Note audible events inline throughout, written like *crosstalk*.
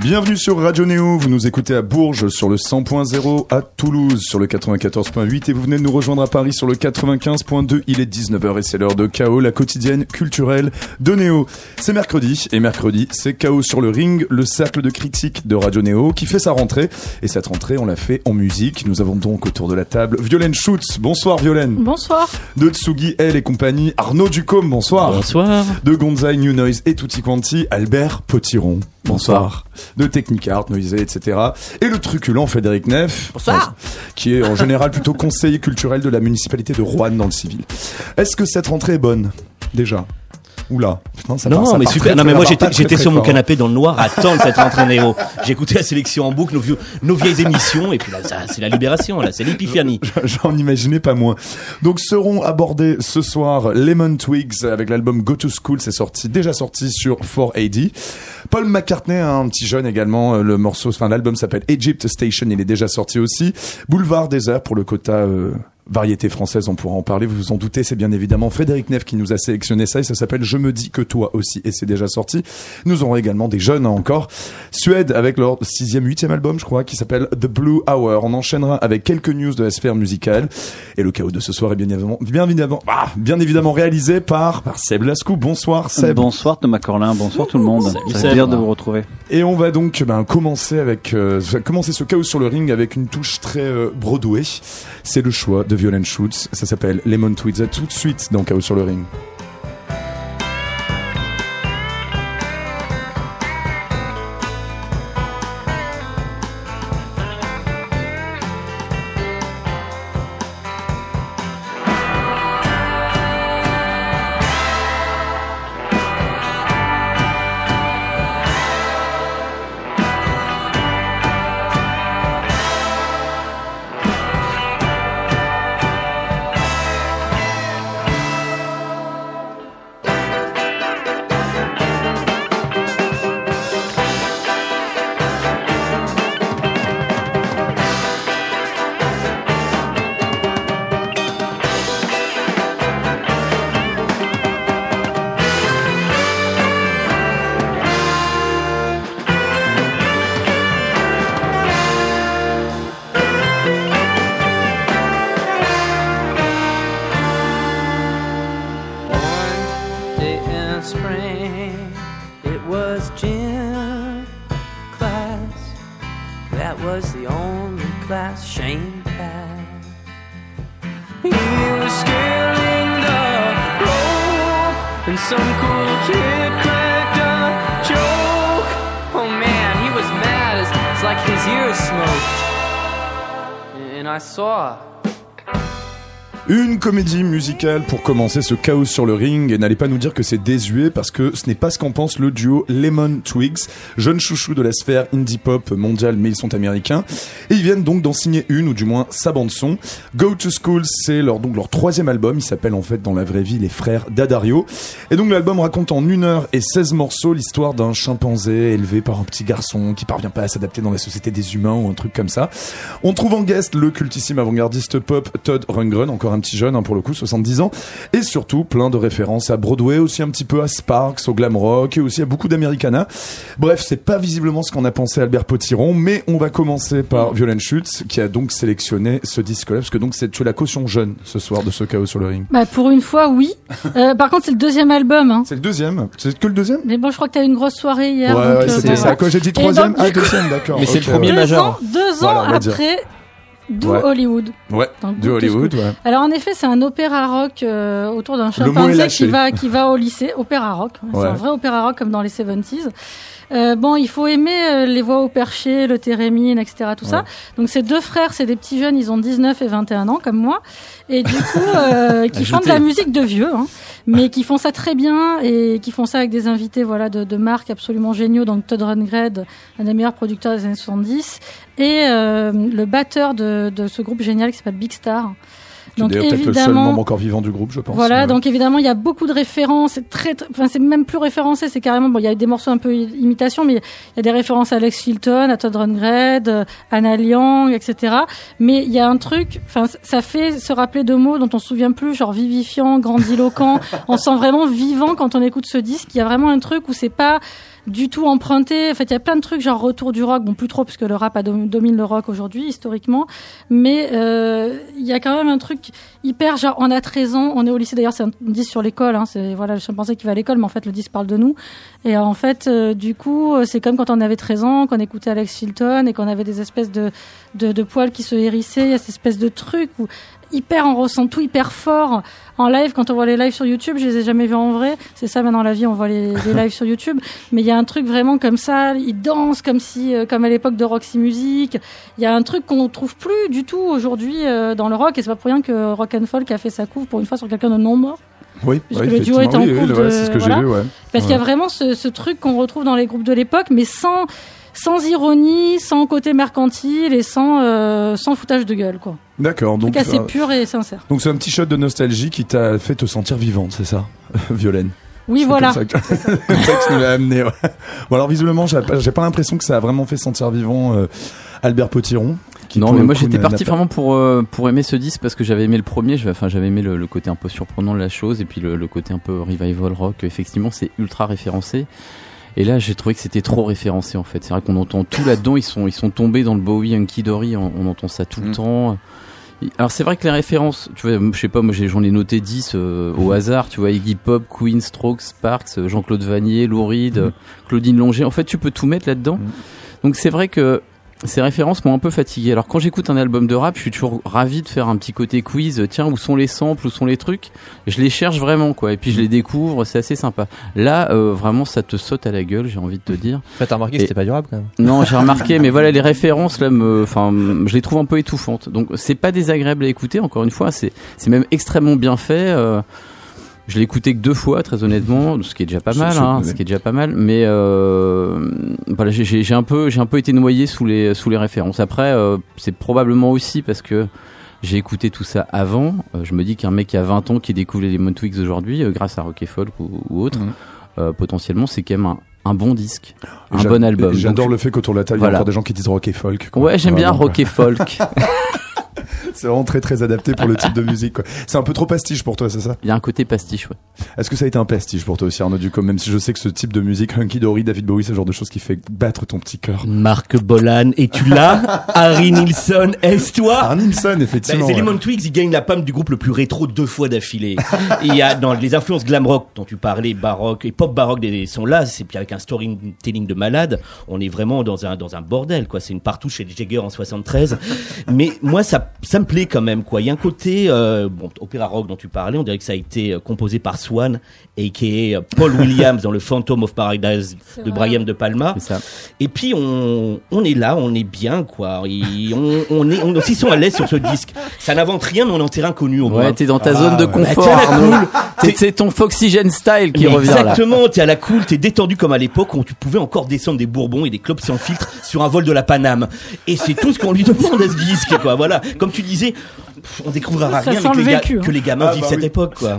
Bienvenue sur Radio Néo, vous nous écoutez à Bourges sur le 100.0, à Toulouse sur le 94.8 et vous venez de nous rejoindre à Paris sur le 95.2. Il est 19h et c'est l'heure de Chaos, la quotidienne culturelle de Néo. C'est mercredi et mercredi c'est Chaos sur le ring, le cercle de critique de Radio Néo qui fait sa rentrée et cette rentrée on l'a fait en musique. Nous avons donc autour de la table Violaine Schutz. Bonsoir Violaine. Bonsoir. De Tsugi Elle et compagnie, Arnaud Ducombe. Bonsoir. Bonsoir. De Gonzai New Noise et Tutti Quanti, Albert Potiron. Bonsoir. De Technicart, Noisé, etc. Et le truculent Frédéric Neff. Bonsoir. Qui est en général plutôt conseiller culturel de la municipalité de Rouen dans le civil. Est-ce que cette rentrée est bonne Déjà? Oula, putain, ça non, part- ça mais part super. très, non, mais moi j'étais sur mon fort. canapé dans le noir à attendre cette rentrée Néo. *laughs* J'ai écouté la sélection en boucle, nos, vieux, nos vieilles émissions, et puis là, ça, c'est la libération, là, c'est l'épiphanie. J'en imaginais pas moins. Donc seront abordés ce soir Lemon Twigs avec l'album Go to School, c'est sorti déjà sorti sur 4AD. Paul McCartney, un petit jeune également, euh, le morceau, enfin l'album s'appelle Egypt Station, il est déjà sorti aussi. Boulevard Désert pour le quota euh, variété française, on pourra en parler, vous vous en doutez, c'est bien évidemment Frédéric Neff qui nous a sélectionné ça et ça s'appelle Je me dis que toi aussi et c'est déjà sorti. Nous aurons également des jeunes hein, encore. Suède avec leur sixième, huitième album, je crois, qui s'appelle The Blue Hour. On enchaînera avec quelques news de la sphère musicale et le chaos de ce soir est bien évidemment, bien évidemment, ah, bien évidemment réalisé par, par Seb Lascou. Bonsoir Seb. Bonsoir Thomas Corlin, bonsoir tout le monde. Seb. plaisir de vous retrouver. Et on va donc ben, commencer avec euh, commencer ce chaos sur le ring avec une touche très euh, Broadway. C'est le choix de Violent Schutz. Ça s'appelle Lemon Twigs. À tout de suite dans Chaos sur le ring. And I saw. Une comédie musicale pour commencer ce chaos sur le ring et n'allez pas nous dire que c'est désuet parce que ce n'est pas ce qu'en pense le duo Lemon Twigs, jeune chouchou de la sphère indie pop mondiale mais ils sont américains et ils viennent donc d'en signer une ou du moins sa bande son. Go to School c'est leur donc leur troisième album, il s'appelle en fait dans la vraie vie les frères D'Addario et donc l'album raconte en une heure et 16 morceaux l'histoire d'un chimpanzé élevé par un petit garçon qui parvient pas à s'adapter dans la société des humains ou un truc comme ça. On trouve en guest le cultissime avant-gardiste pop Todd Rundgren, encore un petit jeune hein, pour le coup, 70 ans, et surtout plein de références à Broadway, aussi un petit peu à Sparks, au glam rock et aussi à beaucoup d'Americana. Bref, c'est pas visiblement ce qu'en a pensé Albert Potiron, mais on va commencer par Violaine Schutz qui a donc sélectionné ce disque-là, parce que donc c'est tu es la caution jeune ce soir de ce chaos sur le ring. Bah, pour une fois, oui. *laughs* Euh, par contre, c'est le deuxième album. Hein. C'est le deuxième, c'est que le deuxième? Mais bon, je crois que t'as eu une grosse soirée hier. Ouais, ouais, euh, c'était ça. Quand j'ai dit troisième, ah deuxième, d'accord. Mais c'est le premier Deux majeur. ans, deux ans après Do Ouais. Hollywood. Ouais, to Hollywood, ouais. Alors en effet, c'est un opéra rock euh, autour d'un chimpanzé qui va qui va au lycée, opéra rock. C'est un vrai opéra rock comme dans les 70s. Euh, bon, il faut aimer euh, les voix au perché, le thérémine, etc. Tout ça. Donc ces deux frères, c'est des petits jeunes, ils ont 19 et 21 ans comme moi, et du coup, euh, *laughs* qui font de la musique de vieux, hein, mais qui font ça très bien et qui font ça avec des invités, voilà, de, de marques absolument géniaux. Donc Todd Rundgren, un des meilleurs producteurs des années 70, et euh, le batteur de, de ce groupe génial qui s'appelle Big Star. Donc d'ailleurs peut-être le seul évidemment, membre encore vivant du groupe, je pense. voilà, Mais- donc évidemment, il y a beaucoup de références. C'est très, très- enfin, c'est même plus référencé. C'est carrément, bon, il y a des morceaux un peu i- imitation, mais il y a des références à Alex Chilton, à Todd Rundgren, euh, Anna Liang, etc. Mais il y a un truc, enfin, ça fait se rappeler de mots dont on se souvient plus, genre vivifiant, grandiloquent. *laughs* on se sent vraiment vivant quand on écoute ce disque. Il y a vraiment un truc où c'est pas du tout emprunté. En fait, il y a plein de trucs genre retour du rock, bon plus trop puisque le rap a dom- domine le rock aujourd'hui historiquement, mais euh, il y a quand même un truc hyper genre on a 13 ans, on est au lycée. D'ailleurs, c'est un disque sur l'école, hein, c'est voilà le chimpanzé qui va à l'école, mais en fait le disque parle de nous. Et en fait, euh, du coup, euh, c'est comme quand on avait 13 ans, qu'on écoutait Alex Chilton et qu'on avait des espèces de, de de poils qui se hérissaient, il y a cette espèce de truc où hyper on ressent tout hyper fort en live. Quand on voit les lives sur YouTube je les ai jamais vus en vrai. C'est ça maintenant la vie on voit les, les *laughs* lives sur YouTube. Mais il y a un truc vraiment comme ça. Ils dansent comme si euh, comme à l'époque de Roxy Music. Il y a un truc qu'on trouve plus du tout aujourd'hui euh, dans le rock. Et c'est pas pour rien que Rock and Folk a fait sa couve pour une fois sur quelqu'un de non mort. Oui, puisque oui, le duo est en oui, c'est ce que voilà. j'ai lu, ouais. parce qu'il y a vraiment ce, ce truc qu'on retrouve dans les groupes de l'époque mais sans sans ironie, sans côté mercantile et sans euh, sans foutage de gueule quoi. D'accord, donc truc assez euh, pur et sincère. donc c'est un petit shot de nostalgie qui t'a fait te sentir vivante, c'est ça, *laughs* Violaine? Oui C'est voilà. *laughs* comme ça ça que nous l'as amené. ouais. Bon alors visiblement, j'ai pas, l'impression que ça a vraiment fait sentir vivant euh, Albert Potiron. qui, non, mais moi j'étais parti vraiment pour euh, pour aimer ce disque parce que j'avais aimé le premier, enfin j'avais aimé le, le côté un peu surprenant de la chose et puis le, le côté un peu revival rock. Effectivement, c'est ultra référencé. Et là, j'ai trouvé que c'était trop référencé en fait. C'est vrai qu'on entend tout là-dedans. Ils sont ils sont tombés dans le Bowie Hunky Dory. On, on entend ça tout le Mm. temps. Alors c'est vrai que les références, tu vois, je sais pas, moi j'en ai noté 10 euh, au hasard, tu vois, Iggy Pop, Queen, Strokes, Sparks, euh, Jean-Claude Vanier, Lou Reed, euh, Claudine Longer. En fait, tu peux tout mettre là-dedans. Donc c'est vrai que ces références m'ont un peu fatigué. Alors quand j'écoute un album de rap, je suis toujours ravi de faire un petit côté quiz. Tiens, où sont les samples, où sont les trucs? Je les cherche vraiment, quoi. Et puis je les découvre, c'est assez sympa. Là, euh, vraiment, ça te saute à la gueule, j'ai envie de te dire. Enfin, t'as remarqué Et- que c'était pas durable quand même. Non, j'ai *laughs* remarqué, mais voilà, les références là, me, enfin, je les trouve un peu étouffantes. Donc, c'est pas désagréable à écouter. Encore une fois, c'est, c'est même extrêmement bien fait. euh, je l'ai écouté que deux fois, très honnêtement, ce qui est déjà pas mal, hein, ce qui est déjà pas mal. Mais euh, voilà, j'ai- un peu, j'ai un peu été noyé sous les sous les références. Après, euh, c'est probablement aussi parce que j'ai écouté tout ça avant. Euh, je me dis qu'un mec qui a 20 ans qui découvre les Lemon Twigs aujourd'hui, euh, grâce à Rock et Folk ou, ou autre, Mhm. euh, potentiellement, c'est quand même un, un bon disque, un bon album. J'adore le fait qu'autour de la table, il y a encore des gens qui disent rock et folk. quoi. Ouais, j'aime bien Vraiment, rock et folk. *laughs* *laughs* C'est vraiment très très adapté pour le type de musique. quoi. C'est un peu trop pastiche pour toi, c'est ça? Il y a un côté pastiche, ouais. Est-ce que ça a été un pastiche pour toi aussi, Arnaud Ducom Même si je sais que ce type de musique, Hunky Dory, David Bowie, c'est le genre de choses qui fait battre ton petit cœur? Marc Bolan, es-tu là? *laughs* Harry Nilsson, est-ce toi? Arninson, Bah, effectivement. c'est ouais. Lemon Twigs, ils gagnent la palme du groupe le plus rétro deux fois d'affilée. Et *laughs* Il y a dans les influences glam rock dont tu parlais, baroque et pop baroque des- sont là, c'est puis avec un storytelling de malade, on est vraiment dans un dans un bordel quoi, c'est une partout chez les Jagger en 73. Mais moi ça ça me plaît quand même quoi. Il y a un côté euh, bon opéra rock dont tu parlais, on dirait que ça a été euh, composé par Swan aka Paul *laughs* Williams dans le Phantom of Paradise de vrai. Brian de Palma. C'est ça. Et puis on, on est là, on est bien quoi. Et on, on est, on s'y sent à l'aise sur ce disque. Ça n'invente rien, mais on en terrain connu au moins. Ouais, t'es dans ta Ah, zone de confort, Bah, C'est ton Foxygen style qui Mais revient là. exactement, t'es à la cool, t'es détendu comme à l'époque où tu pouvais encore descendre des bourbons et des clopes sans filtre sur un vol de la Paname. Et c'est tout ce qu'on lui demande à ce disque, quoi. Voilà. Comme tu disais, on découvrira Ça rien sent avec le les gars- vécu, hein. que les gamins Ah, vivent bah cette oui. époque, quoi.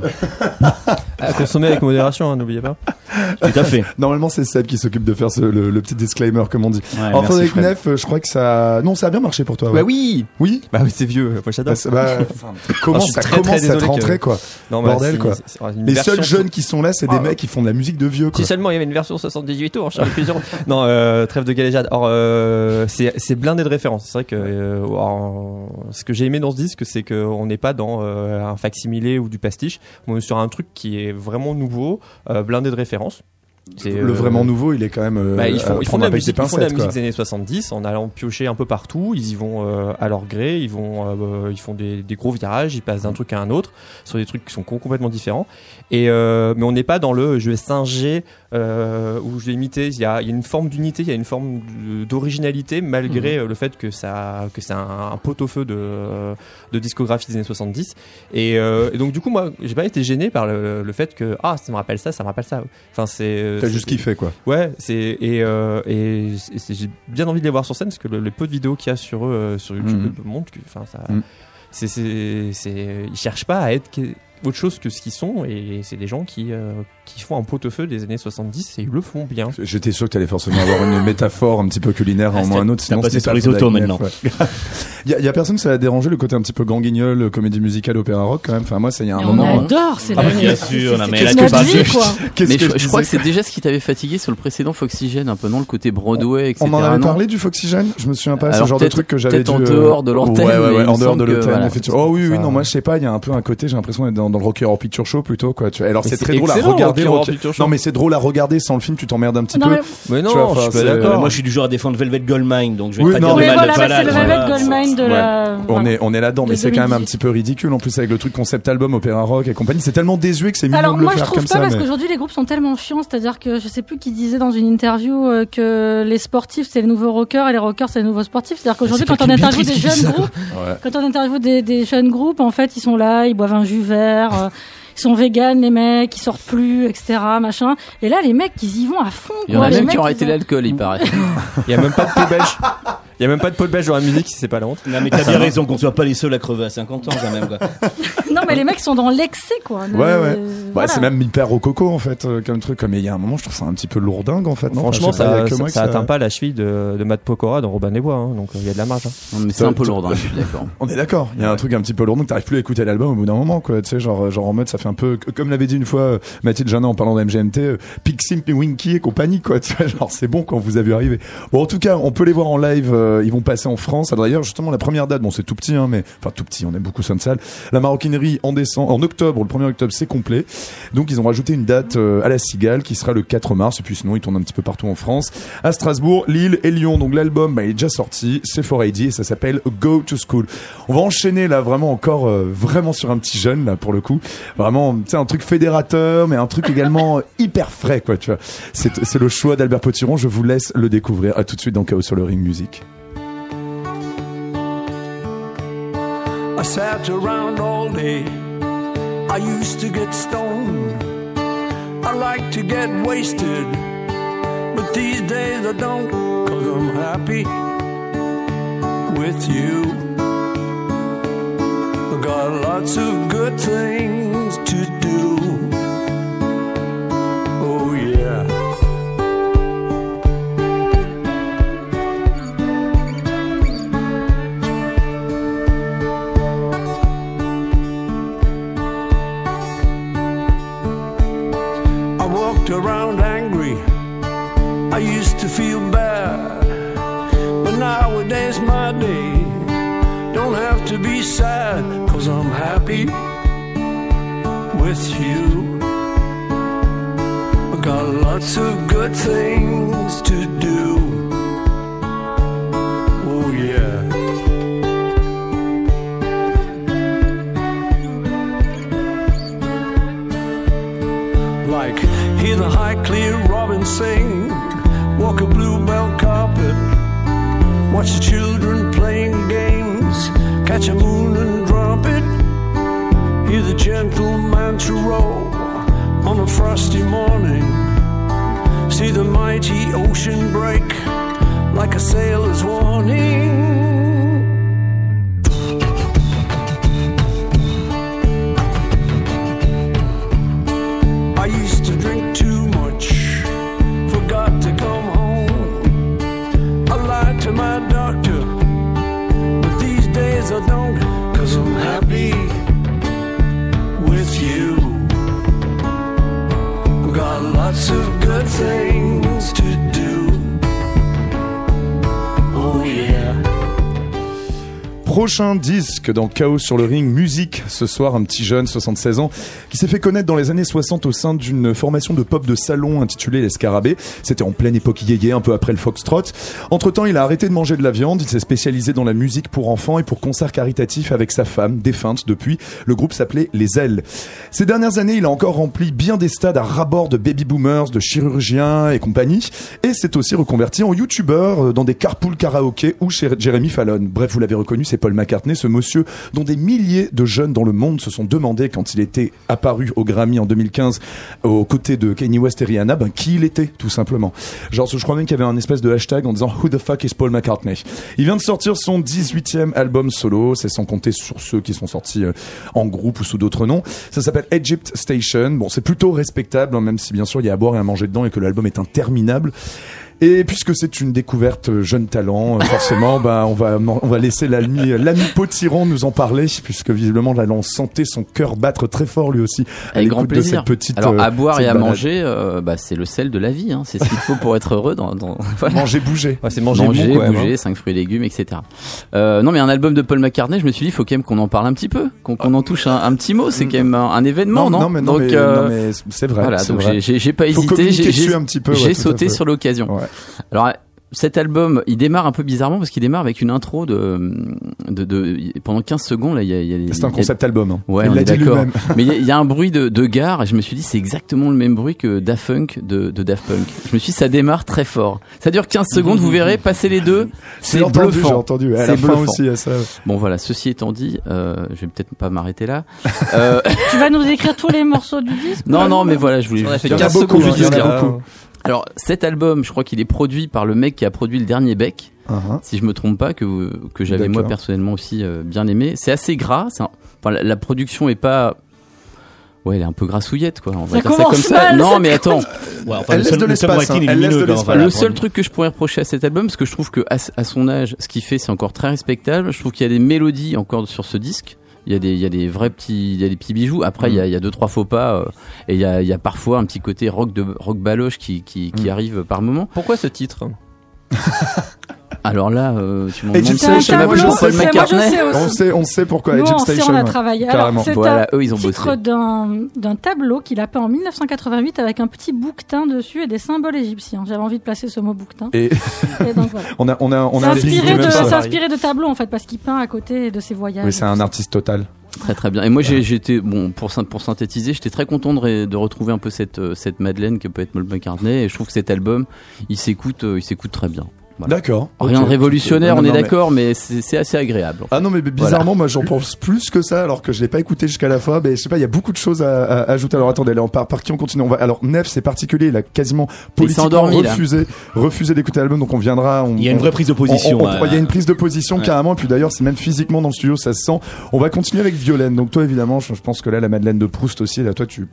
À *laughs* consommer avec modération, hein, n'oubliez pas. *laughs* Tout à fait. Normalement, c'est Seb qui s'occupe de faire ce- le, le petit disclaimer, comme on dit. Ouais, Fred. Neff, euh, je crois que ça, non, ça a bien marché pour toi. Bah oui Oui. Bah oui, c'est vieux, moi Bah, j'adore. bah, *laughs* enfin, comment suis ça très, très commence cette que- rentrée, quoi? Non, bah, Bordel, c'est- quoi. Les seuls jeunes qui sont là, c'est des Ah. mecs qui font de la musique de vieux, quoi. Si seulement il y avait une version 78 tours, Charles Pigeon. non, euh, trêve de galéjade. Or, euh, c'est c'est blindé de références. C'est vrai que euh, ce que j'ai aimé dans ce disque, c'est qu'on n'est pas dans euh, un facsimilé ou du pastiche. On est sur un truc qui est vraiment nouveau, euh, blindé de références. Le euh, vraiment nouveau, il est quand même. Bah, ils font, ils font de la musique, des ils font de la pincettes, musique quoi. des années 70 en allant piocher un peu partout. Ils y vont euh, à leur gré, ils vont, euh, ils font des, des gros virages, ils passent d'un truc à un autre sur des trucs qui sont com- complètement différents. Et euh, mais on n'est pas dans le je vais singer euh, ou je vais imiter. Il y a, il y a une forme d'unité, il y a une forme d'originalité malgré euh, le fait que ça, que c'est un, un pot-au-feu de, de discographie des années 70. Et, euh, et donc du coup moi j'ai pas été gêné par le, le fait que ah ça me rappelle ça, ça me rappelle ça. Enfin c'est. T'as juste kiffé, quoi. Ouais, c'est et j'ai bien envie de les voir sur scène parce que le, le peu de vidéos qu'il y a sur eux euh, sur YouTube Mhm. montrent que enfin ça Mhm. c'est, c'est, c'est, ils cherchent pas à être autre chose que ce qu'ils sont et c'est des gens qui, euh, qui font un pot-au-feu des années 70 et ils le font bien. J'étais sûr que tu allais forcément avoir une métaphore un petit peu culinaire Ah, en c'est- moins un autre. Sinon, passé ce sur Fred maintenant. Agnew, ouais. Il *laughs* y, a- il y a personne que ça a dérangé le côté un petit peu ganguignol, comédie musicale, opéra rock quand même. Enfin, moi, c'est il y a un Et on moment. adore, c'est Ah la bah, bien sûr, non, mais c'est là, Mais je, je crois que c'est déjà ce qui t'avait fatigué sur le précédent Foxygène, un peu non le côté Broadway, etc. On en avait parlé du Foxygène Je me souviens pas. C'est le Alors, genre de truc que j'avais peut-être en euh, dehors de l'antenne, Ouais, ouais, mais ouais, il en dehors de l'antenne. Oh oui, oui, Ça- non, moi je sais pas. Il y a un peu un côté. J'ai l'impression d'être dans, dans le Rocky Horror Picture Show plutôt quoi. Tu vois. Alors c'est très drôle à regarder. Rocky. Non, mais c'est drôle à regarder sans le film. Tu t'emmerdes un petit Non, peu. mais Mais non, Tu vois, je enfin, suis pas c'est- d'accord. Moi, je suis du genre à défendre Velvet Goldmine, donc je vais Oui, pas non, dire de Oui, mais- mal voilà, de. Velvet Goldmine de Ouais. la. On est, on est là-dedans, De mais c'est quand même un 2018. petit peu ridicule en plus avec le truc concept album, opéra rock et compagnie. C'est tellement désuet que c'est mignon Alors de le moi je trouve pas ça. parce qu'aujourd'hui les groupes sont tellement chiants, c'est-à-dire que je sais plus qui disait dans une interview euh, que les sportifs c'est les nouveaux rockers et les rockers c'est les nouveaux sportifs. C'est-à-dire qu'aujourd'hui C'est quand on de interviewe des jeunes groupes, quand on interviewe des jeunes groupes, en fait ils sont là, ils boivent un jus vert, euh, ils sont véganes les mecs, ils sortent plus, etc. Machin. Et là les mecs ils y vont à fond. Il y en a même qui ont arrêté l'alcool, il paraît. *laughs* Il y a même pas de pot belge. Il y a même pas de pot belge dans la musique si c'est pas la honte. Non, mais t'as bien raison qu'on soit pas les seuls à crever à 50 ans, quand même, quoi. *laughs* Non mais les mecs sont dans l'excès quoi. Ouais, ouais. Euh, Bah, voilà. c'est même hyper rococo en fait, euh, comme truc. Mais il y a un moment, je trouve ça un petit peu lourdingue en fait. Non? Franchement, ça, atteint pas la cheville de, de Matt Pokora dans Robin des Bois, hein, donc euh, il y a de la marge. hein. Mais c'est un peu lourd, hein, je suis d'accord. On est d'accord. Il y a un truc un petit peu lourd, donc t'arrives plus à écouter l'album au bout d'un moment, quoi. Tu sais, genre, genre en mode, ça fait un peu, comme l'avait dit une fois euh, Mathilde Janin en parlant d'MGMT, euh, Pixim, Winky et compagnie, quoi. *laughs* Tu vois, genre, c'est bon quand vous avez arrivé. Bon, en tout cas, on peut les voir en live. euh, ils vont passer en France. D'ailleurs, justement, la première date, bon, c'est tout petit, hein, mais enfin tout petit. On aime beaucoup Sainte-Salle. La maroquinerie en décembre, en octobre, le 1er octobre, c'est complet. Donc, ils ont rajouté une date à la Cigale qui sera le 4 mars. Et puis, sinon, ils tournent un petit peu partout en France, à Strasbourg, Lille et Lyon. Donc, l'album, bah, est déjà sorti. C'est for ID et ça s'appelle Go to School. On va enchaîner là vraiment encore vraiment sur un petit jeune là pour le coup. Vraiment, tu sais un truc fédérateur mais un truc également *laughs* hyper frais quoi, tu vois. C'est c'est le choix d'Albert Potiron, je vous laisse le découvrir. À tout de suite dans Chaos sur le Ring Music. I sat around all day. I used to get stoned. I like to get wasted. But these days I don't, cause I'm happy with you. I got lots of good things around angry. I used to feel bad. But nowadays, my day don't have to be sad. Cause I'm happy with you. I got lots of good things to do. Clear robin sing. Walk a bluebell carpet. Watch the children playing games. Catch a moon and drop it. Hear the gentle mantra roll on a frosty morning. See the mighty ocean break like a sailor's warning Prochain disque dans Chaos sur le ring, musique. Ce soir, un petit jeune, 76 ans, qui s'est fait connaître dans les années 60 au sein d'une formation de pop de salon intitulée Les Scarabées. C'était en pleine époque yéyé, un peu après le foxtrot. Entre temps, il a arrêté de manger de la viande. Il s'est spécialisé dans la musique pour enfants et pour concerts caritatifs avec sa femme, défunte depuis. Le groupe s'appelait Les Ailes. Ces dernières années, il a encore rempli bien des stades à rabord de baby boomers, de chirurgiens et compagnie. Et s'est aussi reconverti en youtubeur euh, dans des carpool karaoké ou chez Jérémy Fallon. Bref, vous l'avez reconnu, c'est Paul McCartney, ce monsieur dont des milliers de jeunes dans le monde se sont demandé quand il était apparu au Grammy en 2015 aux côtés de Kanye West et Rihanna, ben, qui il était, tout simplement. Genre, je crois même qu'il y avait un espèce de hashtag en disant Who the fuck is Paul McCartney? Il vient de sortir son 18e album solo, c'est sans compter sur ceux qui sont sortis euh, en groupe ou sous d'autres noms. Ça s'appelle Egypt Station. Bon, c'est plutôt respectable, hein, même si bien sûr il y a à boire et à manger dedans et que l'album est interminable. Et puisque c'est une découverte euh, jeune talent, euh, forcément, *laughs* bah, on va on va laisser l'ami l'ami Potiron nous en parler, puisque visiblement là, on sentait son cœur battre très fort lui aussi à Avec grand de plaisir. cette petite. Alors euh, à boire et à balade. manger, euh, bah, c'est le sel de la vie. Hein. C'est ce qu'il faut pour être heureux. Dans, dans... *laughs* voilà. Manger, bouger. Ouais, c'est manger, Manger, bon, bouger, hein. 5 fruits et légumes, etc. Euh, non, mais un album de Paul McCartney, je me suis dit, il faut quand même qu'on en parle un petit peu, qu'on qu'on en touche un, un petit mot. C'est quand même un, un événement, non, non, mais non, Donc, mais, euh, non, mais c'est vrai. voilà, c'est donc vrai. j'ai- j'ai j'ai pas Faut hésité. J'ai dessus j'ai- un petit peu, ouais, j'ai tout à sauté sur l'occasion. Ouais. Alors cet album, il démarre un peu bizarrement parce qu'il démarre avec une intro de, de, de pendant 15 secondes là, il y a, C'est un il y a- concept album. hein. Ouais, Il on l'a est dit d'accord. lui-même. Mais il y, a- il y a un bruit de, de gare et je me suis dit c'est exactement le même bruit que Daft Punk de, de Daft Punk. Je me suis dit ça démarre très fort. Ça dure 15 *laughs* secondes, vous verrez, passer les deux, *laughs* c'est entendu, j'ai bluffant. entendu. À C'est la fin bluffant. aussi, à ça. Bon voilà, ceci étant dit, euh, je vais peut-être pas m'arrêter là. *laughs* Euh, Tu vas nous écrire tous les morceaux du disque non non mais voilà, je voulais On a fait Il y en a 15 beaucoup, secondes Alors cet album, je crois qu'il est produit par le mec qui a produit le dernier Beck. Uh-huh. si je me trompe pas, que, que j'avais moi personnellement aussi euh, bien aimé. C'est assez gras, un- enfin, la, la production est pas... Ouais, elle est un peu grassouillette, quoi. On va Ça dire ça comme ça. non, mais attends, Ouais, enfin, Elle le hein. laisse de l'espace. seul truc que je pourrais reprocher à cet album, parce que je trouve que à, à son âge, ce qu'il fait, c'est encore très respectable. Je trouve qu'il y a des mélodies encore sur ce disque. Il y a des, il y a des vrais petits, il y a des petits bijoux. Après, il y a, il y a deux trois faux pas, euh, et il y a, il y a parfois un petit côté rock de rock baloche qui, qui, qui Mm. arrive par moment. Pourquoi ce titre? *laughs* Alors là, euh, tu m'en demandes sais aussi. On sait, on sait pourquoi. Nous, Egypt on sait, Station. on a ouais. travaillé. Carrément. Alors, Voilà, eux, ils ont titre bossé. d'un d'un tableau qu'il a peint en 1988 avec un petit bouquetin dessus et des symboles égyptiens. J'avais envie de placer ce mot bouquetin. Et Et donc voilà. *laughs* on a, on a, on C'est a inspiré, de inspiré de tableaux en fait parce qu'il peint à côté de ses voyages. Oui, c'est un artiste total. Très très bien. Et moi j'ai j'étais bon pour pour synthétiser, j'étais très content de, retrouver un peu cette euh, cette Madeleine que peut être Paul McCartney et je trouve que cet album, il s'écoute euh, il s'écoute très bien. Voilà. D'accord. Rien de révolutionnaire, Non, on est non, d'accord, mais c'est c'est assez agréable. Ah non mais bizarrement moi j'en pense plus que ça alors que je l'ai pas écouté jusqu'à la fin mais je sais pas il y a beaucoup de choses à, à ajouter alors attendez allez, on part par qui on continue on va alors Nef c'est particulier il a quasiment politiquement endormi, là. refusé refusé d'écouter l'album donc on viendra on, Il y a une on- vraie prise de on- position. on- on- euh, il y a une prise de position Ouais. carrément et puis d'ailleurs c'est même physiquement dans le studio ça se sent on va continuer avec Violaine donc toi évidemment je, je pense que là la Madeleine de Proust aussi là toi tu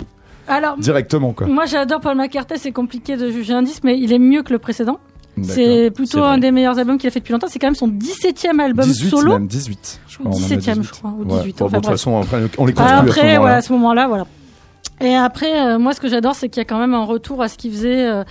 Alors, directement quoi moi j'adore Paul McCartney, c'est compliqué de juger un disque, mais il est mieux que le précédent. C'est plutôt un des meilleurs albums qu'il a fait depuis longtemps. C'est quand même son 17e album 18 solo. même 18 je crois Ou on en a 17e, 18. je crois, ou Ouais. 18, Bon, enfin, bon, de toute façon après on les à ce après, voilà, à ce moment-là, voilà. Et après, euh, moi, ce que j'adore, c'est qu'il y a quand même un retour à ce qu'il faisait. euh,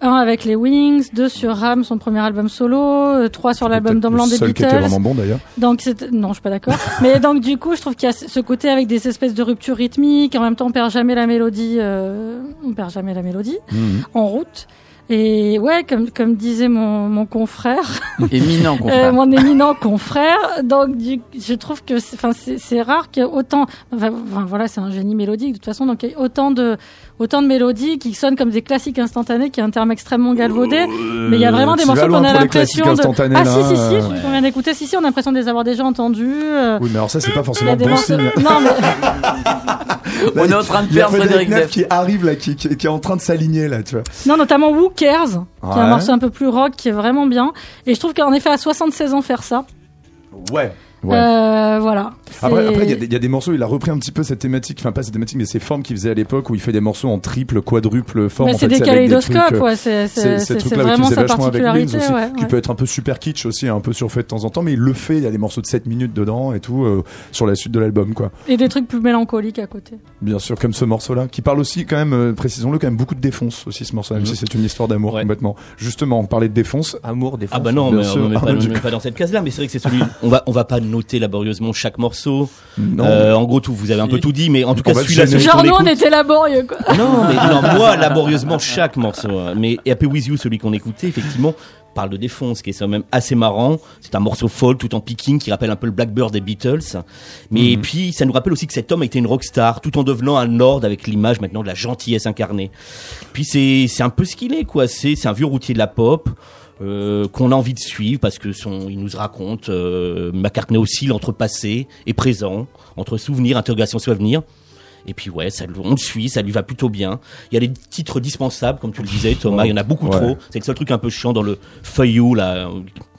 un avec les Wings, deux sur Ram, son premier album solo, euh, trois sur l'album le des seul qui était Beatles. vraiment bon d'ailleurs Donc non, je suis pas d'accord. *laughs* Mais donc du coup, je trouve qu'il y a ce côté avec des espèces de ruptures rythmiques. En même temps, on perd jamais la mélodie. on perd jamais la mélodie Mhm. en route. Et ouais, comme comme disait mon mon confrère, *laughs* Éminent euh, confrère. mon éminent confrère. Donc du, je trouve que c'est- enfin c'est c'est rare qu'il y ait autant. Enfin, voilà, c'est un génie mélodique de toute façon. Donc il y a autant de autant de mélodies qui sonnent comme des classiques instantanés, qui est un terme extrêmement galvaudé. Mais il y a vraiment des morceaux qu'on a l'impression de. Ah là, si si si, euh, celui qu'on vient d'écouter, si si, on a l'impression de les avoir déjà entendus. euh, oui mais alors ça c'est pas il y forcément a des bon morceaux. signe Non mais *laughs* On est en train de Il y a perdre Frédéric Neff qui arrive là, qui, qui, qui est en train de s'aligner là, tu vois. non, notamment Who Cares, qui est un morceau un peu plus rock, qui est vraiment bien. Et je trouve qu'en effet, à 76 ans, faire ça, Ouais. Ouais. euh, voilà. Après, il y, a des- il y a des morceaux, il a repris un petit peu cette thématique, enfin pas cette thématique, mais ces formes qu'il faisait à l'époque où il fait des morceaux en triple, quadruple forme. Mais c'est des kaléidoscopes, euh, ouais. C'est vraiment faisait sa vachement avec Wings particularité. aussi, ouais, qui peut être un peu super kitsch aussi, un peu surfait de temps en temps, mais il le fait. Il y a des morceaux de 7 minutes dedans et tout euh, sur la suite de l'album, quoi. Et des trucs plus mélancoliques à côté. Bien sûr, comme ce morceau-là, qui parle aussi quand même, euh, précisons-le, quand même beaucoup de défonce aussi ce morceau, même Mhm. si c'est une histoire d'amour Ouais. complètement. Justement, on parlait de défonce. Amour, des Ah bah non, mais on ne met Ah, pas, met pas dans cette case-là, mais c'est vrai que c'est celui. *laughs* On va, on va pas noter laborieusement chaque morceau. Non. Euh, en gros, tout, vous avez un peu tout dit, mais en tout On cas, celui-là, celui Genre, nous, on était laborieux, quoi. *laughs* Non, mais non, *laughs* moi, laborieusement, chaque morceau. hein. Mais Happy With You, celui qu'on écoutait, effectivement, parle de défonce, qui est quand même assez marrant. C'est un morceau folk, tout en picking, qui rappelle un peu le Blackbird des Beatles. Mais puis, ça nous rappelle aussi que cet homme a été une rockstar, tout en devenant un lord avec l'image maintenant de la gentillesse incarnée. Puis c'est, c'est un peu ce qu'il est, quoi. C'est, c'est un vieux routier de la pop. Euh, qu'on a envie de suivre parce que son, il nous raconte euh, McCartney oscille entre passé et présent, entre souvenir, interrogation, souvenir. Et puis ouais, ça, on le suit, ça lui va plutôt bien. Il y a des titres dispensables, comme tu le disais Thomas, il y en a beaucoup Ouais. trop. C'est le seul truc un peu chiant dans le feuillou là.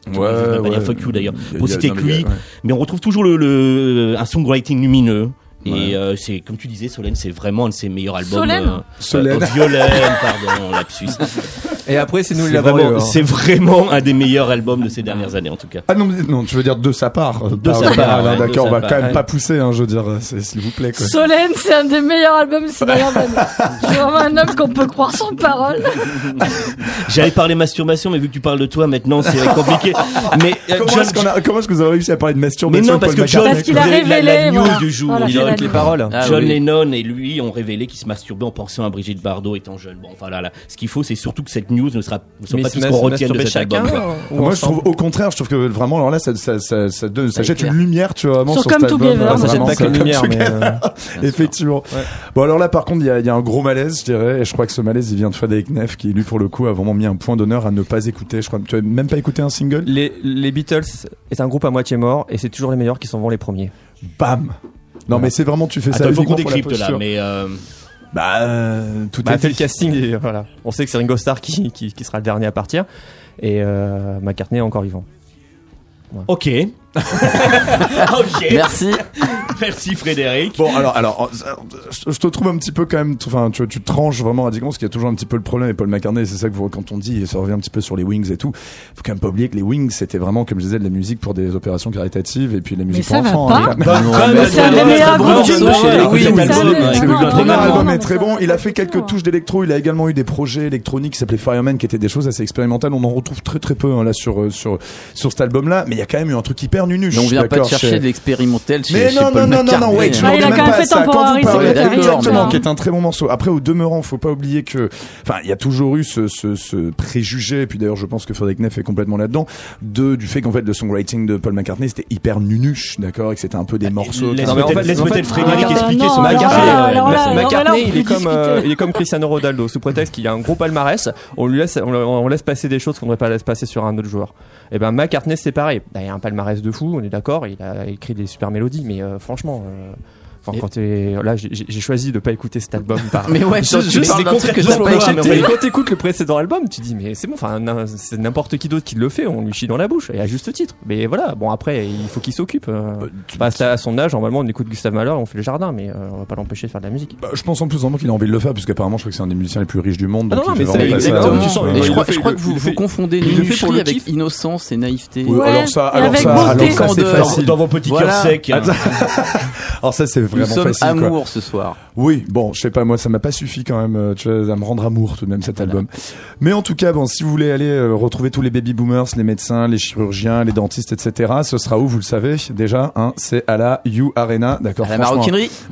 Ouais, Ouais, ouais. fuck you d'ailleurs. Pour citer que lui, mais on retrouve toujours le, le un songwriting lumineux. Ouais. Et euh, c'est comme tu disais, Solène, c'est vraiment un de ses meilleurs albums. Solène euh, Solène. euh, Violaine, pardon, *laughs* lapsus. *laughs* Et après, c'est nous vraiment, hein. c'est vraiment un des meilleurs albums de ces dernières années, en tout cas. Ah non, mais- non, tu veux dire de sa part. euh, De sa part, ouais, D'accord, on va part, quand même ouais. pas pousser, hein, je veux dire, s'il vous plaît. Quoi. Solène, c'est un des meilleurs albums de ces dernières années. C'est vraiment un homme qu'on peut croire sans parole. *laughs* J'allais parler masturbation, mais vu que tu parles de toi maintenant, c'est compliqué. Mais Comment est-ce qu'on a- comment est-ce que vous avez réussi à parler de mais masturbation non, parce que John, Parce qu'il a avez la- la, révélé, news voilà. du jour. Voilà, il c'est a- la Avec les paroles. Ah John oui. Lennon et lui ont révélé qu'ils se masturbaient en pensant à Brigitte Bardot étant jeune. Bon, enfin là, là. Ce qu'il faut, c'est surtout que cette news ne sera, ne pas tout ce qu'on retienne de cet album. ou Moi, je trouve, au contraire, je trouve que vraiment, alors là, ça, ça, ça, ça, donne, ça Ouais, jette clair. une lumière, tu vois, vraiment Sur sur, Come cet album. Together, euh, ça jette pas que la lumière, mais euh, *laughs* sûr. Effectivement. Bon, alors là, par contre, il y a, il y a un gros malaise, je dirais, et je crois que ce malaise, il vient de Frédéric Neff, qui, lui, pour le coup, a vraiment mis un point d'honneur à ne pas écouter. Je crois que tu as même pas écouté un single? les, les Beatles est un groupe à moitié mort et c'est toujours les meilleurs qui sont souvent les premiers. Bam! Non, mais c'est vraiment, tu fais ça il faut qu'on décrypte là, mais euh, Bah, euh, tout Bah, est fait le casting, et voilà. On sait que c'est Ringo Starr qui, qui, qui sera le dernier à partir et euh, McCartney est encore vivant. ok. *laughs* ok. Merci. *laughs* Merci Frédéric. Bon, alors, alors, je te trouve un petit peu quand même, enfin, tu, tu tranches vraiment radicalement, parce qu'il y a toujours un petit peu le problème avec Paul McCartney, c'est ça que vous, quand on dit, et ça revient un petit peu sur les Wings et tout, faut quand même pas oublier que les Wings, c'était vraiment, comme je disais, de la musique pour des opérations caritatives, et puis de la musique pour enfants. hein, bonne- c'est un des meilleurs groupes album, Le premier album est très bon. Il a fait quelques touches d'électro. Il a également eu des projets électroniques qui s'appelaient Fireman, qui étaient des choses assez expérimentales. On en retrouve très très peu hein, là sur euh, sur sur cet album-là. Mais il y a quand même eu un truc hyper nunuche. On vient pas chercher de l'expérimental chez, Paul non, non, non, non, wait, je Bah, quand même pas fait ça. Quand vous parlez- Exactement, qui est un très bon morceau. Après, au demeurant, faut pas oublier que, enfin, il y a toujours eu ce, ce, ce préjugé, et puis d'ailleurs, je pense que Frédéric Neff est complètement là-dedans, de, du fait qu'en fait, le songwriting de Paul McCartney, c'était hyper nunuche, d'accord, et que c'était un peu des morceaux. qui- Laisse peut-être Frédéric expliquer son alors McCartney. il est comme euh, il est comme Cristiano Ronaldo sous prétexte qu'il y a un gros palmarès, on lui laisse on, laisse passer des choses qu'on ne devrait pas laisser passer sur un autre joueur. Et ben McCartney c'est pareil, Bah, il y a un palmarès de fou, on est d'accord, il a écrit des super mélodies mais euh, franchement euh, Enfin, Et- quand t'es- là, j'ai- choisi de pas écouter cet album. *laughs* Par... Mais ouais, *laughs* je, je parle c'est d'un truc que t'as pas mais écouté. Quand t'écoutes le précédent album, tu dis mais c'est bon, enfin c'est n'importe qui d'autre qui le fait, on lui chie dans la bouche et à juste titre. Mais voilà, bon après il faut qu'il s'occupe. euh. Bah, c'est à son âge, normalement on écoute Gustave Mahler, on fait le jardin, mais euh, on va pas l'empêcher de faire de la musique. Bah, je pense en plus vraiment qu'il a envie de le faire, puisqu'apparemment, je crois que c'est un des musiciens les plus riches du monde. Ah donc non, il mais c'est exactement. Et je crois, je que vous, confondez le avec innocence et naïveté. Alors ça, alors ça, beauté. alors ça, c'est facile. Dans vos petits cœurs secs. Alors ça, c'est Nous sommes facile. quoi. amour ce soir. Oui, bon, je sais pas, moi, ça m'a pas suffi quand même, euh, tu vois, à me rendre amour tout de même cet Voilà. album. Mais en tout cas, bon, si vous voulez aller euh, retrouver tous les baby boomers, les médecins, les chirurgiens, les dentistes, etc., ce sera où, vous le savez déjà, hein, c'est à la U Arena, d'accord. À la maroquinerie. *laughs*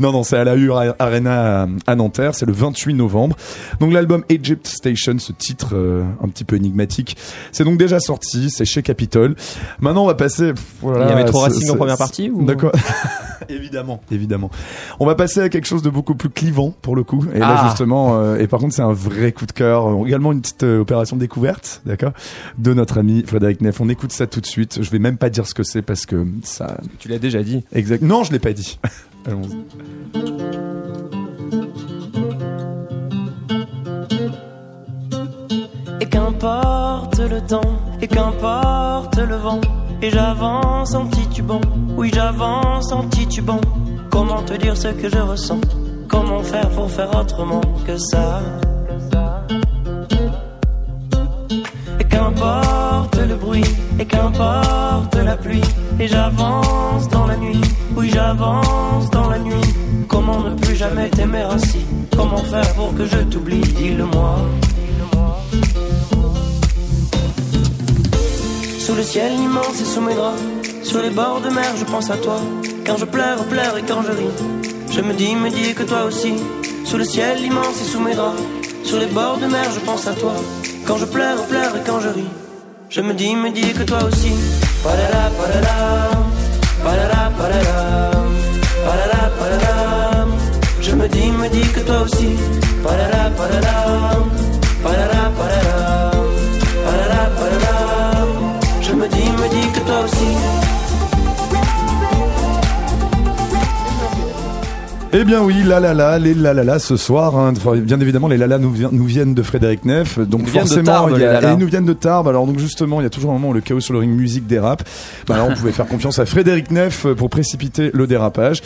Non, non, c'est à la U Arena à- Nanterre, c'est le 28 novembre. Donc l'album Egypt Station, ce titre euh, un petit peu énigmatique, c'est donc déjà sorti, c'est chez Capitol. Maintenant, on va passer. Voilà, Il y avait trop Racing en première partie ou... D'accord. *laughs* évidemment, évidemment. On va passer à quelque chose de beaucoup plus clivant pour le coup. Et là Ah. justement, euh, et par contre c'est un vrai coup de cœur. Euh, Également une petite opération découverte, d'accord, de notre ami Frédéric Neff. On écoute ça tout de suite. Je vais même pas dire ce que c'est parce que ça. Tu l'as déjà dit. Exact. Non, je l'ai pas dit. *laughs* Et qu'importe le temps, et qu'importe le vent, et j'avance en titubant, oui j'avance en titubant. Comment te dire ce que je ressens? Comment faire pour faire autrement que ça? Et qu'importe le bruit, et qu'importe la pluie, et j'avance dans la nuit, oui j'avance dans la nuit. Comment ne plus jamais t'aimer ainsi? Comment faire pour que je t'oublie? Dis-le-moi. Sous le ciel immense et sous mes draps, sur les bords de mer, je pense à toi. Quand je pleure, pleure et quand je ris, je me dis, me dis que toi aussi. Sous le ciel immense et sous mes draps, sur les bords de mer, je pense à toi. Quand je pleure, pleure et quand je ris, je me dis, me dis que toi aussi. Padala, padala, padala, padala, padala, padala. Je me dis, me dis que toi aussi. Padala, padala, padala, padala. Eh bien oui, la la la, les la la la ce soir. hein. Enfin, bien évidemment, les la la nous, vi- nous viennent de Frédéric Neff. Donc forcément, Tarbes, y a, et ils nous viennent de Tarbes. Alors donc justement, il y a toujours un moment où le chaos sur le ring musique dérape. Bah là, on pouvait faire confiance à Frédéric Neff pour précipiter le dérapage.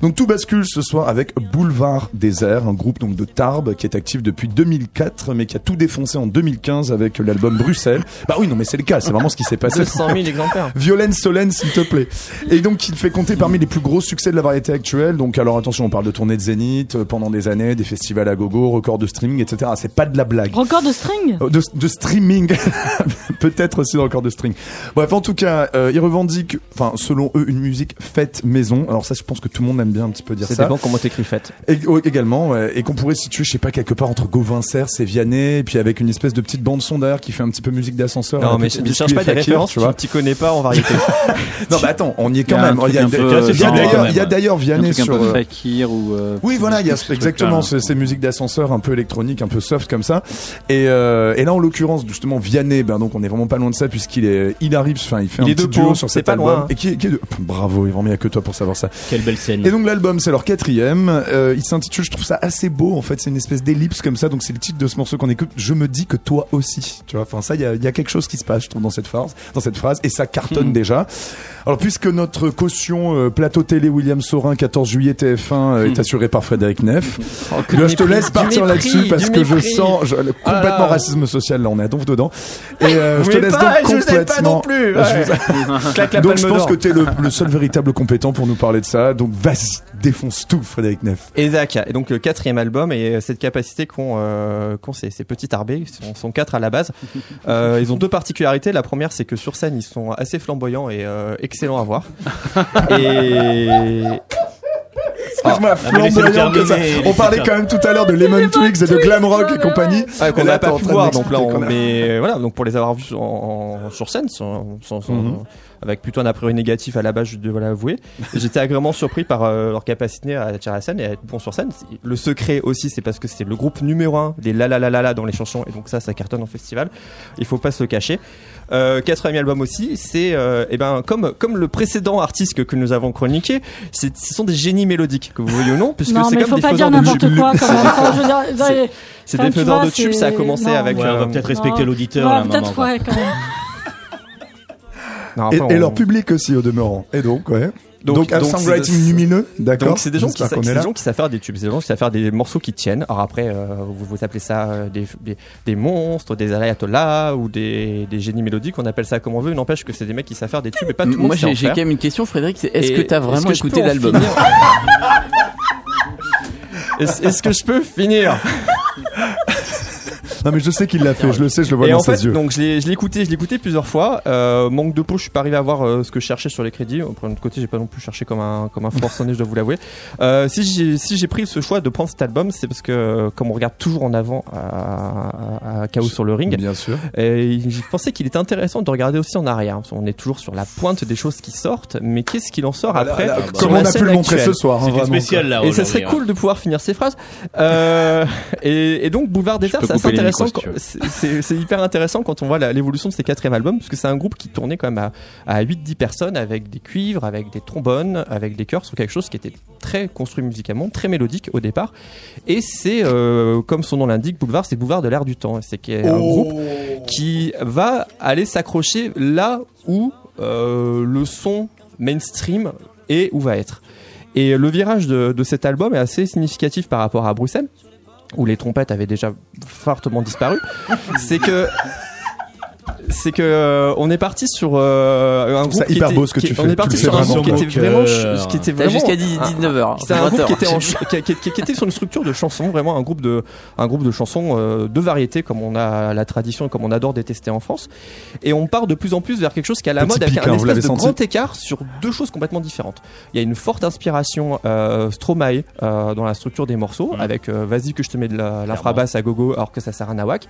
Donc tout bascule ce soir avec Boulevard Désert, un groupe donc de Tarbes qui est actif depuis 2004, mais qui a tout défoncé en 2015 avec l'album Bruxelles. Bah oui, non mais c'est le cas, c'est vraiment ce qui s'est passé. 200 000 *laughs* exemplaires. Violaine Solène, s'il te plaît. Et donc, il fait compter parmi les plus gros succès de la variété actuelle. Donc, alors attention, on parle de tournées de Zénith euh, pendant des années, des festivals à gogo, records de streaming, etc. C'est pas de la blague. Record de string? Euh, De, de streaming, *laughs* peut-être aussi encore de string. Bref, en tout cas, euh, ils revendiquent, enfin, selon eux, une musique faite maison. Alors ça, je pense que tout le monde aime bien un petit peu dire Ça ça. dépend comment t'écris fête. Et, oh, également, ouais, et qu'on pourrait situer, je sais pas, quelque part entre Gauvin Serre et Vianney, et puis avec une espèce de petite bande son derrière qui fait un petit peu musique d'ascenseur. Non, mais Biscuit cherche pas des références, tu vois. t'y connais pas en variété. *laughs* Non, bah attends, on y est quand même. Il y a, d'ailleurs, Vianney sur. Euh, euh, Oui, voilà, il y a ce exactement ces, ces musiques d'ascenseur un peu électroniques, un peu soft comme ça. Et, euh, et là, en l'occurrence, justement, Vianney, ben donc on est vraiment pas loin de ça puisqu'il est, il arrive, enfin, il fait Il un est petit duo sur cet pas album. loin, hein. Et qui, est- qui est de... Bravo, il n'y a que toi pour savoir ça. Quelle belle scène. Et donc l'album, c'est leur quatrième. Euh, il s'intitule, je trouve ça assez beau. En fait, c'est une espèce d'ellipse comme ça. Donc c'est le titre de ce morceau qu'on écoute. Je me dis que toi aussi. Tu vois. Enfin ça, il y a, il y a quelque chose qui se passe, je trouve, dans cette phrase, dans cette phrase, et ça cartonne déjà. Alors puisque notre caution euh, plateau télé William Sorin 14 juillet TF1 euh, est assurée par Frédéric Neff, *laughs* là, du je te laisse partir là-dessus parce que je sens je- le- Ah complètement racisme social. Là, on est à donf dedans. Et euh, *laughs* je te laisse pas, donc je sais pas complètement. non plus, Bah, je ouais. vous- Claque la donc je pense que t'es le, le seul véritable compétent pour nous parler de ça. Donc vas-y, défonce tout, Frédéric Neff. Et Zach, et donc le quatrième album et euh, cette capacité qu'ont euh, qu'ont ces, ces petits arbés, ils sont, sont quatre à la base. *laughs* Euh, ils ont deux particularités. La première, c'est que sur scène, ils sont assez flamboyants et euh, excellents à voir. Et Excuse-moi, Ah, flamboyant que ça. On parlait quand même tout à l'heure de Lemon Twigs et de Glam Rock et compagnie. Ouais, qu'on n'a pas en pu voir, donc là, on, mais euh, voilà, donc pour les avoir vus en, en- sur scène, sans, sans- sans- Mhm. avec plutôt un a priori négatif à la base, je dois l'avouer. J'étais agréablement surpris par euh, leur capacité à attirer la scène et à être bon sur scène. Le secret aussi, c'est parce que c'est le groupe numéro un des la la la la la dans les chansons, et donc ça, ça cartonne en festival. Il faut pas se le cacher. Euh, quatrième album aussi, c'est euh, eh ben comme comme le précédent artiste que, que nous avons chroniqué, c'est- ce sont des génies mélodiques que vous voyez ou non, puisque Non, c'est comme faut des pas dire n'importe quoi quand même. Enfin, je veux dire, *laughs* C'est- ouais, C'est Enfin, des tu faiseurs vois, de tubes, ça a commencé non. avec. Ouais, on va euh, peut-être respecter l'auditeur Ouais, maman. peut-être, ouais, quand même. non, Et, après, et on- leur public aussi au demeurant. Et donc, ouais. Donc, un donc, songwriting lumineux, d'accord. Donc c'est des gens qui, des gens savent faire des tubes, c'est des gens qui savent faire des morceaux qui tiennent. Alors après, euh, vous, vous appelez ça euh, des, des, des monstres, des ayatollahs ou des, des génies mélodiques, on appelle ça comme on veut. N'empêche que c'est des mecs qui savent faire des tubes et pas tout le monde Moi, j'ai quand même une question, Frédéric. c'est Est-ce que t'as vraiment écouté l'album *laughs* est-ce que je peux finir? Non, mais je sais qu'il l'a fait. Je le sais, je le vois Et dans en fait, ses yeux. donc je l'ai je l'ai écouté, je l'ai écouté plusieurs fois. Euh, manque de peau, je suis pas arrivé à voir euh, ce que je cherchais sur les crédits. Pour un autre côté, j'ai pas non plus cherché comme un comme un forcené, je dois vous l'avouer. Euh, si j'ai si j'ai pris ce choix de prendre cet album, c'est parce que euh, comme on regarde toujours en avant à, à, à Chaos sur le ring, Bien sûr. et j'ai pensé qu'il était intéressant de regarder aussi en arrière. Qu'on est toujours sur la pointe des choses qui sortent, mais qu'est-ce qu'il en sort Ah, là, après là, Comme on a pu le montrer actuelle ce soir. hein, vraiment, spéciale là. et ça serait hein. cool de pouvoir finir ces phrases. Euh, et, et donc Boulevard c'est assez couper les intéressant. c'est- hyper intéressant quand on voit la- l'évolution de ces quatrième albums, parce que c'est un groupe qui tournait quand même à, à 8-10 personnes avec des cuivres, avec des trombones, avec des chœurs, sur quelque chose qui était très construit musicalement, très mélodique au départ. Et c'est, euh, comme son nom l'indique, Boulevard, c'est Boulevard de l'air du temps. C'est un groupe qui va aller s'accrocher là où euh, le son mainstream est ou va être. Et le virage de, de cet album est assez significatif par rapport à Bruxelles, où les trompettes avaient déjà fortement disparu. C'est que c'est que euh, on est parti sur euh, un groupe qui hyper était, beau ce que qui- tu on fais. est parti sur un groupe qui vraiment. était vraiment ch- qui était vraiment jusqu'à un- 19h. c'est un groupe qui était, en qui, qui- qui- qui était sur une structure de chansons, vraiment un groupe de, un groupe de chansons euh, de variété comme on a la tradition et comme on adore détester en France. Et on part de plus en plus vers quelque chose qui est à la Petit mode avec pic, un hein, espèce de senti grand écart sur deux choses complètement différentes. Il y a une forte inspiration euh, Stromae euh, dans la structure des morceaux avec euh, vas-y que je te mets de la- l'infrabasse à gogo alors que ça sert à nawak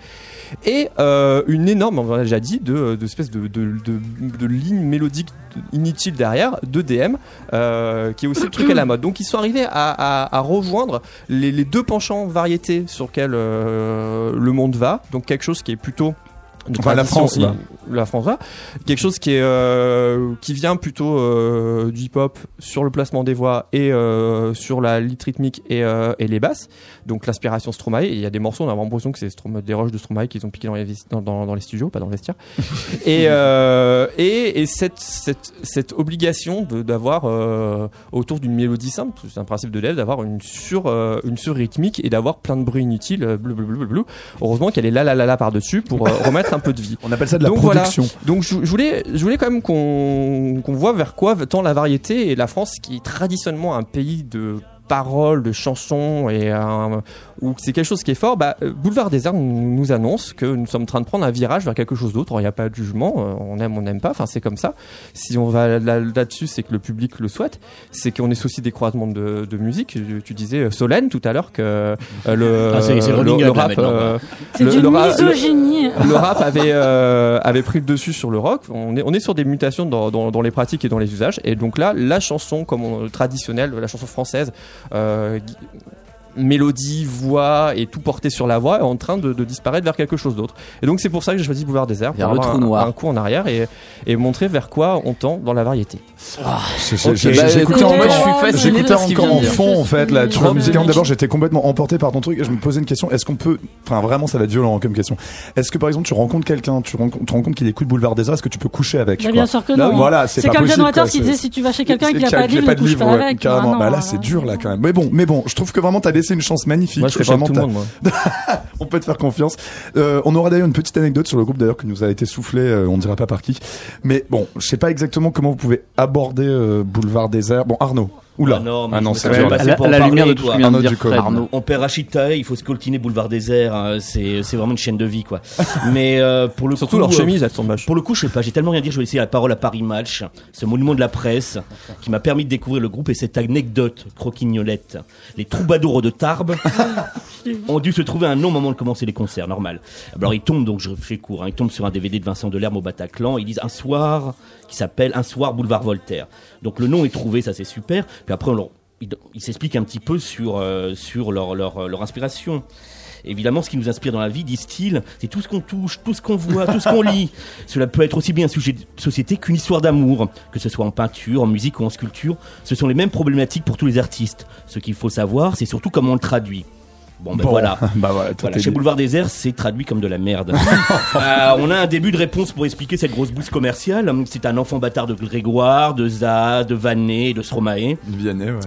et euh, une énorme, on dit, de, de espèce de, de, de, derrière, de DM, euh, qui est aussi le truc à la mode. Donc ils sont arrivés à, à, rejoindre les, les deux penchants variétés sur lesquels euh, le monde va. Donc quelque chose qui est plutôt de Enfin, la France, là. la France là. quelque chose qui est euh, qui vient plutôt euh, du hip hop sur le placement des voix et euh, sur la litre rythmique et, euh, et les basses. Donc l'inspiration Stromae. Et il y a des morceaux on a l'impression que c'est des roches de Stromae qu'ils ont piqué dans les, dans, dans, dans les studios pas dans le vestiaire. *laughs* Et, euh, et et cette cette cette obligation d'avoir euh, autour d'une mélodie simple c'est un principe de dev d'avoir une sur une sur rythmique et d'avoir plein de bruits inutiles bleu bleu bleu bleu heureusement qu'elle est là là là là par dessus pour euh, *laughs* un peu de vie On appelle ça de la Donc voilà. production. donc je, je voulais, je voulais quand même qu'on qu'on voit vers quoi tend la variété et la France qui est traditionnellement un pays de paroles, de chansons et un- où c'est quelque chose qui est fort. Bah, euh, Boulevard Désert nous, nous annonce que nous sommes en train de prendre un virage vers quelque chose d'autre. Alors, Il n'y a pas de jugement, euh, on aime, on n'aime pas. Enfin c'est comme ça. Si on va là- là-dessus, c'est que le public le souhaite. C'est qu'on est aussi des croisements de, de musique. Tu, disais euh, Solène tout à l'heure que le, Ah, le là, rap, euh, C'est le- du le le- misogynie. le rap avait euh, avait pris le dessus sur le rock. On est on est sur des mutations dans, dans, dans les pratiques et dans les usages. Et donc là, la chanson comme on- traditionnelle, la chanson française, euh, mélodie, voix et tout porté sur la voix est en train de, de disparaître vers quelque chose d'autre. Et donc c'est pour ça que j'ai choisi Boulevard Désert Vers pour le avoir trou un, noir. un coup en arrière et, et montrer vers quoi on tend dans la variété. Bah, J'écoutais encore, en fond en fait musicalement public. d'abord j'étais complètement emporté par ton truc et je me posais une question. Est-ce qu'on peut, enfin vraiment ça va être violent comme question. Est-ce que par exemple tu rencontres quelqu'un, tu rencontres, tu rencontres qu'il écoute Boulevard des Arts, est-ce que tu peux coucher avec Bah, bien sûr que non. Voilà, c'est comme. John Waters qui disait si tu vas chez quelqu'un n'a qu'il y a- pas de qu'il y a livre, ne couche pas avec. carrément. Ah, bah là c'est dur là quand même. Mais bon, mais bon, je trouve que vraiment t'as laissé une chance magnifique. Moi je Vraiment, tout le monde *laughs* on peut te faire confiance. Euh, on aura d'ailleurs une petite anecdote sur le groupe d'ailleurs qui nous a été soufflée, euh, on dira pas par qui. Mais bon, je sais pas exactement comment vous pouvez aborder euh, Boulevard Désert. Bon, Arnaud. Oula. Ah non, ah non, c'est dur. à la, pour à la en lumière de tout ce quoi. que vient de Arnaud dire Ducombe. Fred. Arnaud. On perd Rachid Tahe, il faut scoltiner Boulevard Désert. hein, C'est c'est vraiment une chaîne de vie, quoi. Mais euh, pour le Surtout coup, leur euh, chemise elles sont moches. Pour le coup, je sais pas, j'ai tellement rien dire, je vais laisser la parole à Paris Match, ce monument de la presse qui m'a permis de découvrir le groupe et cette anecdote croquignolette. Les troubadours de Tarbes *laughs* ont dû se trouver un au moment de commencer les concerts, normal. Alors ils tombent, donc je fais court, hein, ils tombent sur un DVD de Vincent Delerme au Bataclan, ils disent un soir qui s'appelle Un soir boulevard Voltaire. Donc le nom est trouvé, ça c'est super. Puis après, on ils, s'expliquent un petit peu sur, euh, sur leur, leur, leur inspiration. Évidemment, ce qui nous inspire dans la vie, disent-ils, c'est tout ce qu'on touche, tout ce qu'on voit, tout ce qu'on lit. *laughs* Cela peut être aussi bien un sujet de société qu'une histoire d'amour, que ce soit en peinture, en musique ou en sculpture. Ce sont les mêmes problématiques pour tous les artistes. Ce qu'il faut savoir, c'est surtout comment on le traduit. Bon, ben Bon. voilà. *laughs* bah voilà, Voilà, chez. Boulevard Désert, c'est traduit comme de la merde. *laughs* Euh, on a un début de réponse pour expliquer cette grosse bouse commerciale. C'est un enfant bâtard de Grégoire, de Za, de Vanet et de Stromae. Vianney, ouais.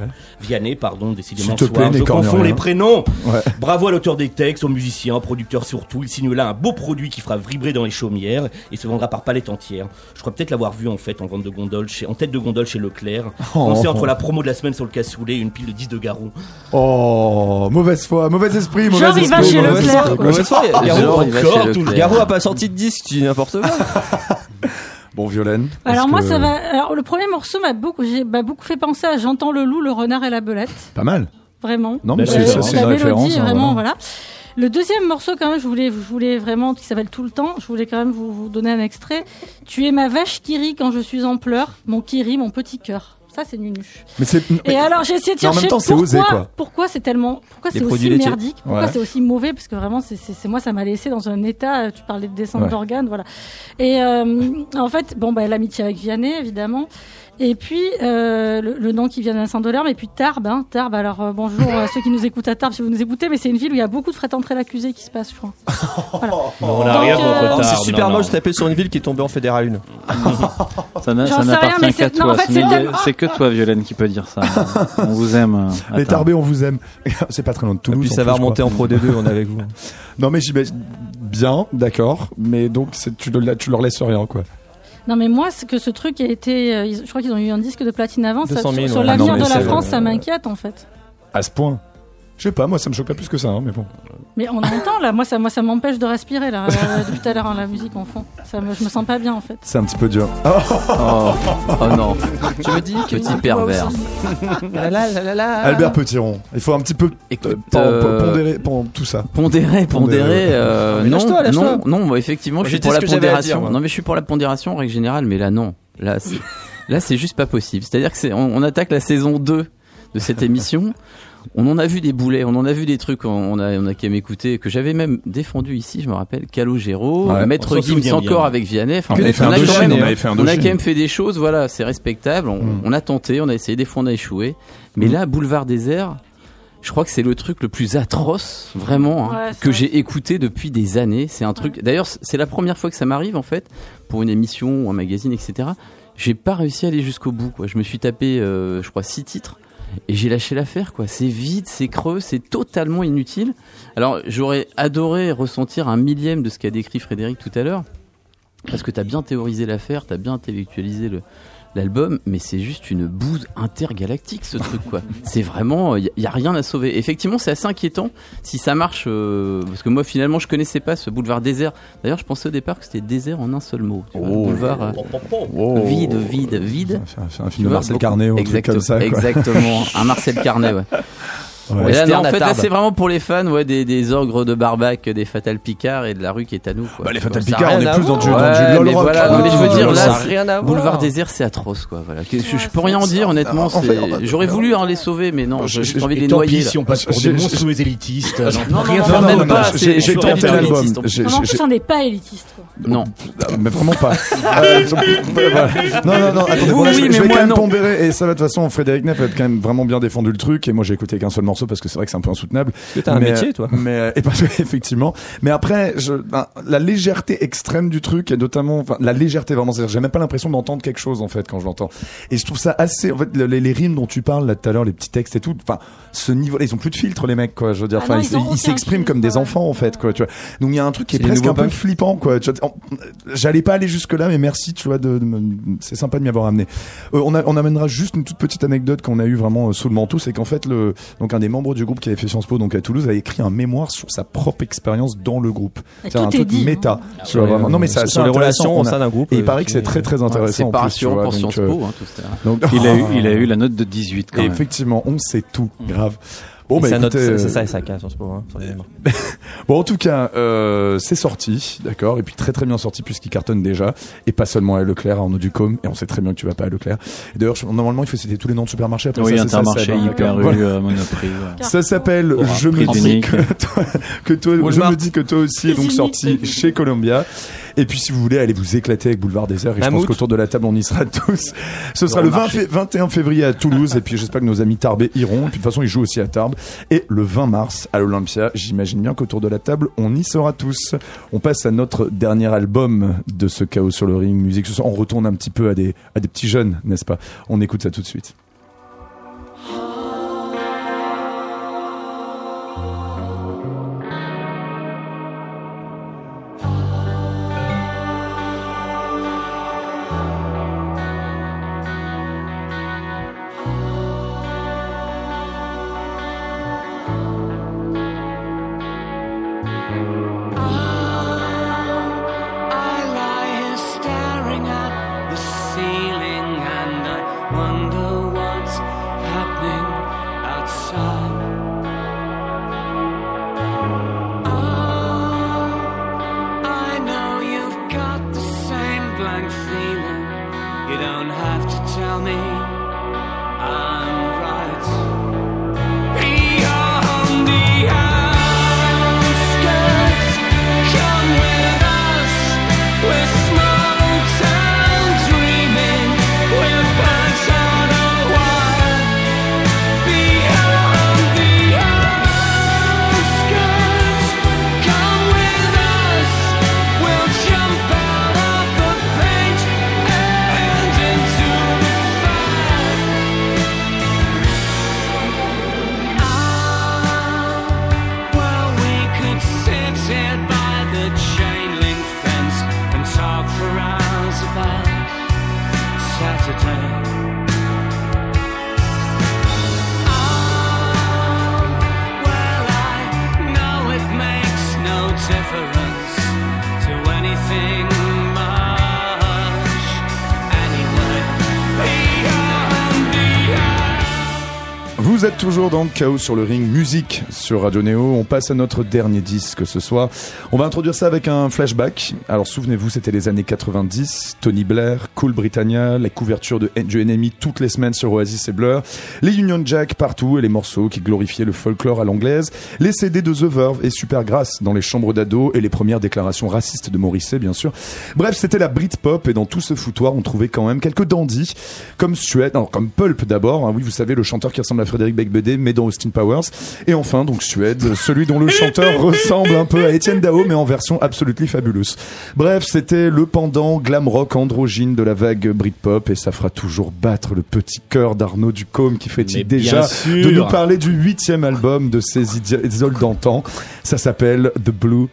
Vianney, pardon, décidément. Te plaît. Je confonds les prénoms. Ouais. Bravo à l'auteur des textes, aux musiciens, aux producteurs surtout. Il signe là un beau produit qui fera vibrer dans les chaumières et se vendra par palette entière. Je crois peut-être l'avoir vu en fait en vente de gondole chez, en tête de gondole chez Leclerc. Oh. *laughs* Pensez entre la promo de la semaine sur le cassoulet et une pile de 10 de Garou. Oh, mauvaise foi, mauvais esprit, mauvais Genre, il va esprit. chez Leclerc. foi, Genre, Garou, il va encore, tout le Leclerc. Garou a pas sorti de disque, tu dis n'importe quoi. *laughs* Bon, Violaine. Alors moi que- ça va. Alors le premier morceau m'a beaucoup, j'ai- m'a beaucoup fait penser à J'entends le loup, le renard et la belette. Pas mal. Vraiment. Non, mais Belle c'est référence. c'est la une mélodie, référence. hein, vraiment, voilà. voilà. Le deuxième morceau, quand même, je voulais, je voulais vraiment, qui s'appelle Tout le temps, je voulais quand même vous, vous donner un extrait. Tu es ma vache qui rit quand je suis en pleurs, mon qui rit, mon petit cœur. Ça, c'est Nunuche. Mais c'est. Et alors, j'ai essayé de Mais en chercher même temps, c'est pourquoi, osé, quoi. pourquoi c'est tellement, pourquoi c'est aussi laitiers. merdique, pourquoi Ouais. c'est aussi mauvais, parce que vraiment, c'est, moi, ça m'a laissé dans un état, euh, tu parlais de descente Ouais. d'organes, voilà. Et, euh, en fait, bon, bah, l'amitié avec Vianney, évidemment. Et puis, euh, le, le nom qui vient d'un Saint-Dolorme, et puis Tarbes, hein, Tarbes. Alors, euh, bonjour à ceux qui nous écoutent à Tarbes, si vous nous écoutez, mais c'est une ville où il y a beaucoup de frais entrées l'accusé qui se passe, je crois. Voilà. *laughs* on n'a rien euh, contre Tarbes, c'est super non, moche de taper sur une ville qui est tombée en fédéral 1. *laughs* Ça n'appartient mais qu'à toi. en fait, C'est que toi, Violaine, qui peut dire ça. *laughs* On vous aime. euh, Les Tarbes. Tarbés, on vous aime. c'est pas très loin de Et Toulouse. puis en ça va remonter en Pro D2, on est avec vous. Non, mais j'imagine. Bien, d'accord. Mais donc, tu leur laisses rien, quoi. Non mais moi, c'est que ce truc a été, euh, je crois qu'ils ont eu un disque de platine avant. Ça, 200 000, sur sur ouais. l'avenir Ah de la France, ça m'inquiète en fait. À ce point. Je sais pas, moi, ça me choque pas plus que ça, hein, mais bon. Mais on entend là, moi ça, moi ça m'empêche de respirer là euh, depuis tout à l'heure hein, la musique en fond. Ça me, je me sens pas bien en fait. C'est un petit peu dur. Oh, oh non. Je me dis que petit pervers. *laughs* Albert Petiron. Il faut un petit peu Écoute, euh, euh, pondérer tout ça. Pondéré, pondéré, euh, Mais non, lâche-toi, lâche-toi. non, non, moi, effectivement, Moi, je suis pour la pondération. dire, non, mais je suis pour la pondération en règle générale, mais là, non. Là, c'est, là, c'est juste pas possible. C'est-à-dire que c'est, on, on attaque la saison 2 de cette émission. On en a vu des boulets, on en a vu des trucs, on- on a, on a qu'à m'écouter, que j'avais même défendu ici, je me rappelle, Calogero, Ouais, Maître Gims bien. encore avec Vianney. Enfin, On avait fait un a quand même- on a quand même fait des choses, voilà, c'est respectable. On, Mm. on a tenté, on a essayé, des fois on a échoué. Mais Mm. là, Boulevard Désert, je crois que c'est le truc le plus atroce, vraiment, hein, Ouais, que vrai. j'ai écouté depuis des années. C'est un truc. D'ailleurs, c'est la première fois que ça m'arrive en fait, pour une émission ou un magazine, etc. J'ai pas réussi à aller jusqu'au bout. Quoi. Je me suis tapé, euh, je crois, six titres. Et j'ai lâché l'affaire, quoi. C'est vide, c'est creux, c'est totalement inutile. Alors, j'aurais adoré ressentir un millième de ce qu'a décrit Frédéric tout à l'heure. Parce que t'as bien théorisé l'affaire, t'as bien intellectualisé le, l'album, mais c'est juste une bouse intergalactique ce truc quoi. *laughs* C'est vraiment, il y, y a rien à sauver. Effectivement, c'est assez inquiétant si ça marche, euh, parce que moi finalement je connaissais pas ce boulevard désert. D'ailleurs, je pensais au départ que c'était désert en un seul mot. Tu vois, Oh. boulevard euh, Oh. vide, vide, vide. Fait un, un film de Marcel Carnet ou un truc Exact- comme ça. Quoi. Exactement, un *laughs* Marcel Carnet, ouais. Ouais. Et là, non, en fait, là, c'est vraiment pour les fans, ouais, des, des ogres de Barbac, des Fatal Picard et de la rue qui est à nous. Quoi. Bah, les Fatal Picard, on est plus dans du, voir. dans LOL mais rock. voilà, Ah, mais je veux dire, là, rien à. Boulevard Désert, c'est atroce, quoi. Voilà. Je, je peux rien en dire, honnêtement. Va- J'aurais voulu en les sauver, mais non, j'ai envie de les tant noyer. si on passe pour des monstrueux élitistes. Non, non, même pas, j'ai- tenté l'album. en plus. On n'est pas élitiste. Quoi. Non. Ah, mais vraiment pas. *laughs* Voilà. Non, non, non, attendez, je, vais quand même non. pondérer, et ça va de toute façon, Frédéric Neff a quand même vraiment bien défendu le truc, et moi j'ai écouté qu'un seul morceau parce que c'est vrai que c'est un peu insoutenable. Est-ce que t'as un Mais, métier, toi Mais, euh, *laughs* et parce que, effectivement. Mais après, je, ben, la légèreté extrême du truc, et notamment, enfin, la légèreté vraiment, c'est-à-dire, j'ai même pas l'impression d'entendre quelque chose, en fait, quand je l'entends. Et je trouve ça assez, en fait, les, les rimes dont tu parles, là, tout à l'heure, les petits textes et tout, enfin, ce niveau, ils ont plus de filtre, les mecs, quoi, je veux dire, Ah enfin, ils s'expriment comme des enfants, en fait, quoi, tu vois. Donc, il y a un truc qui est, presque un peu flippant, quoi. Tu vois, en- J'allais pas aller jusque là, mais merci, tu vois, de, de me- c'est sympa de m'y avoir amené. Euh, on, a- on amènera juste une toute petite anecdote qu'on a eu vraiment euh, sous le manteau, c'est qu'en fait, le, donc un des membres du groupe qui avait fait Sciences Po, donc à Toulouse, a écrit un mémoire sur sa propre expérience dans le groupe. Et C'est un truc dit. méta. hein. tu vois, vraiment. Non, mais sur, sur les relations On au a- sein d'un groupe. Et il euh, paraît que c'est est- très très intéressant. C'est en pas rassurant vois, pour donc, Sciences euh, Po, hein, tout ça. donc- Il a eu, il a Ah. eu la note de 18 quand Et même. effectivement, on sait tout, grave. Bon, Et bah, c'est écoutez, c'est euh, ça et ça casse, hein, sur les *laughs* mémoires. Bon, en tout cas, euh, c'est sorti, d'accord, et puis très très bien sorti puisqu'il cartonne déjà, et pas seulement à Leclerc, à Arnaud Ducom, et on sait très bien que tu vas pas à Leclerc. Et d'ailleurs, normalement, il faut citer tous les noms de supermarchés. Après Oui, ça, ça, Intermarché, Hyper. U, Voilà. euh, Monoprix. ouais. Ça s'appelle Aura, Je me dis que toi, que toi- je me dis que toi aussi est donc sorti chez Columbia. Et puis si vous voulez aller vous éclater avec Boulevard Désert, et je pense qu'autour de la table on y sera *laughs* tous. Ce sera le 20 fé- 21 février à Toulouse, et puis j'espère que nos amis tarbés iront. Et puis de toute façon ils jouent aussi à Tarbes. Et le 20 mars à l'Olympia, j'imagine bien qu'autour de la table on y sera tous. On passe à notre dernier album de ce chaos sur le ring musique. On retourne un petit peu à des à des petits jeunes, n'est-ce pas? On écoute ça tout de suite. Toujours dans Chaos sur le ring, musique sur Radio Néo. On passe à notre dernier disque ce soir. On va introduire ça avec un flashback. Alors souvenez-vous, c'était les années 90. Tony Blair, Cool Britannia, la couverture de, NMI toutes les semaines sur Oasis et Blur, les Union Jack partout et les morceaux qui glorifiaient le folklore à l'anglaise, les CD de The Verve et Supergrass dans les chambres d'ados et les premières déclarations racistes de Morrissey, bien sûr. Bref, c'était la Britpop et dans tout ce foutoir, on trouvait quand même quelques dandys comme Suède, comme Pulp d'abord. hein. oui, vous savez, le chanteur qui ressemble à Frédéric Becbédé, mais dans Austin Powers. Et enfin, donc Suède, celui dont le chanteur *laughs* ressemble un peu à Étienne Dao, mais en version absolutely fabulous. Bref, c'était le pendant glam rock androgyne de la vague Britpop et ça fera toujours battre le petit cœur d'Arnaud Ducombe qui fait déjà de nous parler du huitième album de ces idoles d'antan. Ça s'appelle The Blue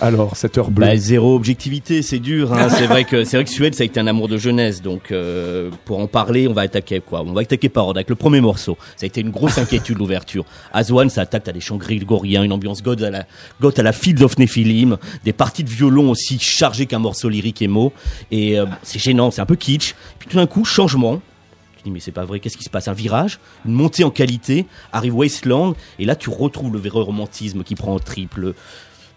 Alors, cette heure bleue. Bah, zéro objectivité, c'est dur. Hein. c'est vrai que c'est vrai que Suède, ça a été un amour de jeunesse. Donc, euh, pour en parler, on va attaquer quoi On va attaquer par ordre avec le premier morceau. Ça a été une grosse inquiétude l'ouverture. Aswan, ça attaque à des chants grégoriens, une ambiance goth à la goth à la Fields of Nephilim, des parties de violon aussi chargées qu'un morceau lyrique et mots. Et euh, c'est gênant, c'est un peu kitsch. Puis tout d'un coup, changement. Mais c'est pas vrai, qu'est-ce qui se passe? Un virage, une montée en qualité, arrive Wasteland, et là tu retrouves le vrai romantisme qui prend en triple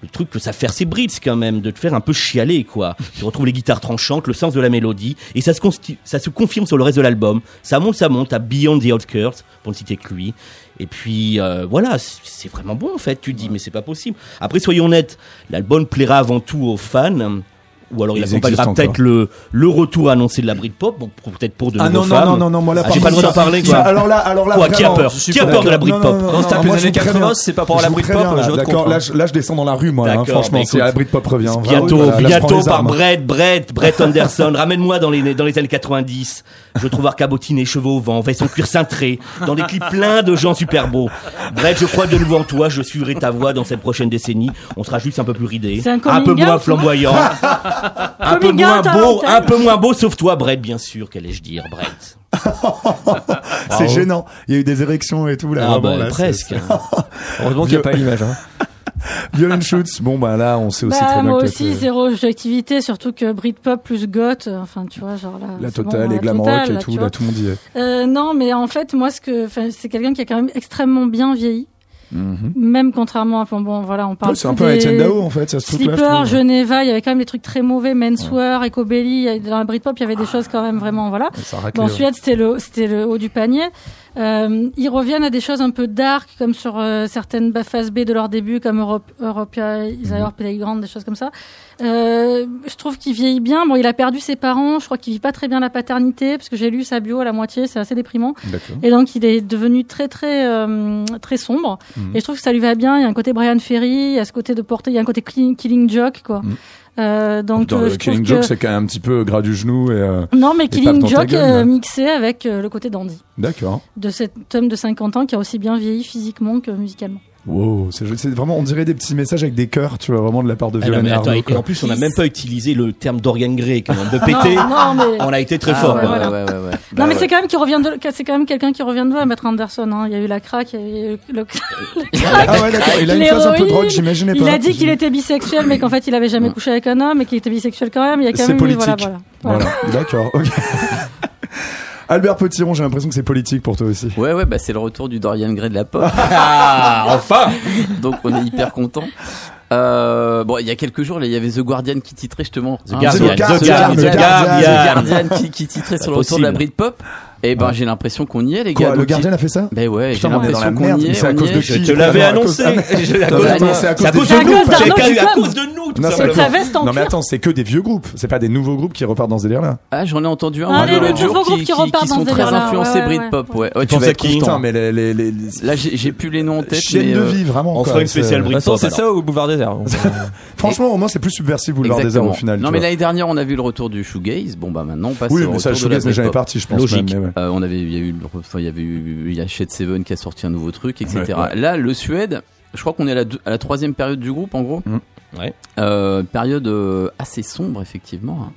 le truc que ça fait ses brides quand même de te faire un peu chialer quoi. Tu retrouves les guitares tranchantes, le sens de la mélodie et ça se ça se confirme sur le reste de l'album. Ça monte, ça monte à Beyond the Outskirts pour ne citer que lui. Et puis euh, voilà, c'est c'est vraiment bon en fait. Tu dis mais c'est pas possible. Après soyons honnêtes, l'album plaira avant tout aux fans. Ou alors il Ils accompagnera peut-être le, le retour annoncé de la Britpop, bon, peut-être pour de Ah nouveaux non, non, fans. non, non, non, moi là, Ah, j'ai pas le droit d'en parler, quoi. Alors là, alors là, Quoi, qui a peur Qui a peur de la. Britpop Quand c'est non, un peu moi, les années trouve très 80, bien. c'est pas pour la Britpop, bien, je D'accord, là, je- là, je descends dans la rue, moi, hein, D'accord, franchement, bah, écoute. la Britpop revient. Bientôt, Vraiment, là, là, je prends bientôt par. Brett, Brett, Brett *laughs* Anderson. Ramène-moi dans les, dans les années 90. Je trouve cabotiné, cheveux au vent, son cuir cintré, dans des clips pleins de gens super beaux. Brett, je crois de nouveau en toi, je suivrai ta voix dans cette prochaine décennie. On sera juste un peu plus ridé, un peu moins flamboyant, *laughs* un peu moins beau, un peu moins beau, sauf toi, Brett, bien sûr, qu'allais-je dire, Brett. *laughs* C'est gênant. Il y a eu des érections et tout, là. Ah, vraiment, bah, là, presque. c'est- *laughs* Heureusement qu'il n'y a pas l'image. Hein. *laughs* Violent Shoots, bon, bah là, on sait aussi Bah, très bien moi que aussi, zéro objectivité, surtout que Britpop plus goth, enfin, tu vois, genre là. la bon, totale et glam rock et tout, là, tout le monde y est. Euh, non, mais en fait, moi, ce que, enfin, c'est quelqu'un qui a quand même extrêmement bien vieilli, Mhm. même contrairement à, bon, bon, voilà, on parle. Ouais, C'est un peu des- Etienne Dao, en fait, ça se trouve là. Slipper, trouve. Geneva, il y avait quand même des trucs très mauvais, Menswear, Ecobelly, dans la Britpop, il y avait des choses quand même vraiment, voilà. Bon, ouais. Suède, c'était le, c'était le haut du panier. Euh, ils reviennent à des choses un peu dark, comme sur euh, certaines phases B de leur début, comme Europe, Europia, Isaiah Playground, des choses comme ça. Euh, je trouve qu'il vieillit bien. Bon, il a perdu ses parents. Je crois qu'il vit pas très bien la paternité, parce que j'ai lu sa bio à la moitié. C'est assez déprimant. Et donc, il est devenu très, très, euh, très sombre. Mhm. Et je trouve que ça lui va bien. Il y a un côté Brian Ferry, il y a ce côté de porter, il y a un côté clean- Killing Joke, quoi. Mhm. Euh, donc, Dans euh, je Killing que- Joke, c'est quand même un petit peu gras du genou et. euh, non, mais Killing Joke euh, mixé avec le côté dandy D'accord. de cet homme de 50 ans qui a aussi bien vieilli physiquement que musicalement. Wow, c'est c'est vraiment, on dirait des petits messages avec des cœurs, tu vois, vraiment de la part de Ah Violaine mais et en plus, on n'a même pas utilisé le terme Dorian Gray, quand même, de péter. Non, non, mais, On a été très Ah, fort. ouais, ouais, voilà. ouais, ouais, ouais. non, mais ouais. c'est quand même qui revient de, c'est quand même quelqu'un qui revient de là, Maître Anderson. Hein. Il y a eu la craque, il y a eu le, Ah ouais, d'accord. Il a une phase un peu drogue, j'imaginais pas. il a dit qu'il était bisexuel, mais qu'en fait il avait jamais couché avec un homme et qu'il était bisexuel quand même. Il y a quand C'est même eu, politique. voilà, voilà. Voilà. Voilà, d'accord, ok. *laughs* Albert Petiron, j'ai l'impression que c'est politique pour toi aussi. Ouais, ouais, bah c'est le retour du Dorian Gray de la pop. *laughs* Ah, enfin *laughs* Donc on est hyper content. Euh, bon, il y a quelques jours, là, il y avait The Guardian qui titrait justement. The hein, Guardian, The Guardian, The Guardian, The qui, qui titrait sur le retour de la. Britpop. Et ben j'ai l'impression qu'on y est, les Quoi, gars. le Donc, gardien a fait ça Ben ouais, j'ai Putain, on est dans la l'impression qu'on merde, y mais est. c'est à on cause y de est. qui Je te l'avais à annoncé. *laughs* Je- à cause mais de- attends, c'est à cause c'est à des cause qu'à- à cause de nous, tout Non, C'est simplement. sa veste en Non mais cuir. attends, c'est que des vieux groupes, c'est pas des nouveaux groupes qui repartent dans ce délire-là. Ah, j'en ai entendu un Ah, les- nouveaux groupes qui, qui qui, repartent qui dans sont ce très délire-là. influencés Ouais, ouais, Britpop. ouais. Ouais, tu penses vas à être qui content. Putain, mais les, les, les, Là, j'ai j'ai plus les noms en tête. chiennes mais, de euh, vie, vraiment. on quoi, fera une c'est- spéciale De toute façon, Britpop, c'est ça au boulevard désert. *laughs* Franchement, au moins, c'est plus subversif Boulevard des Arts Exactement. au final. non, tu mais vois. l'année dernière, on a vu le retour du shoegaze. Bon, bah maintenant, on passe Oui, au mais ça, retour je de la suis jamais Britpop. parti, je pense. Logique. même, mais ouais. Euh, on avait, il y a eu, enfin, il y avait eu, il y a Shed Seven qui a sorti un nouveau truc, etc. Ouais, ouais. Là, le Suède, je crois qu'on est à la, deux- à la troisième période du groupe, en gros. Ouais. Euh, période euh, assez sombre, effectivement, hein.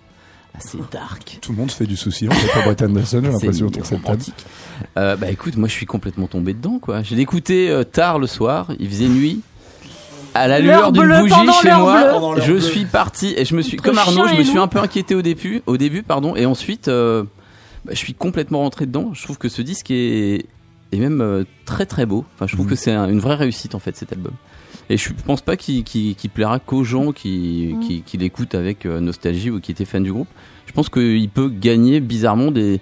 assez dark. Tout le monde se fait du souci, en fait, pour Brett Anderson, j'ai *laughs* l'impression, autour de cette table. Euh, bah écoute, moi je suis complètement tombé dedans quoi. Je l'ai écouté euh, tard le soir, il faisait nuit. À la lueur d'une bougie chez moi, je bleue. suis parti et je me suis Entre comme Arnaud, je me suis un peu inquiété au début, au début pardon, et ensuite euh, bah, je suis complètement rentré dedans. Je trouve que ce disque est et même euh, très très beau. Enfin, je trouve Mhm. que c'est un- une vraie réussite en fait cet album. Et je pense pas qu'il plaira qu'aux gens qui, Mhm. qui, qui l'écoutent avec euh, nostalgie ou qui étaient fans du groupe. Je pense qu'il peut gagner bizarrement des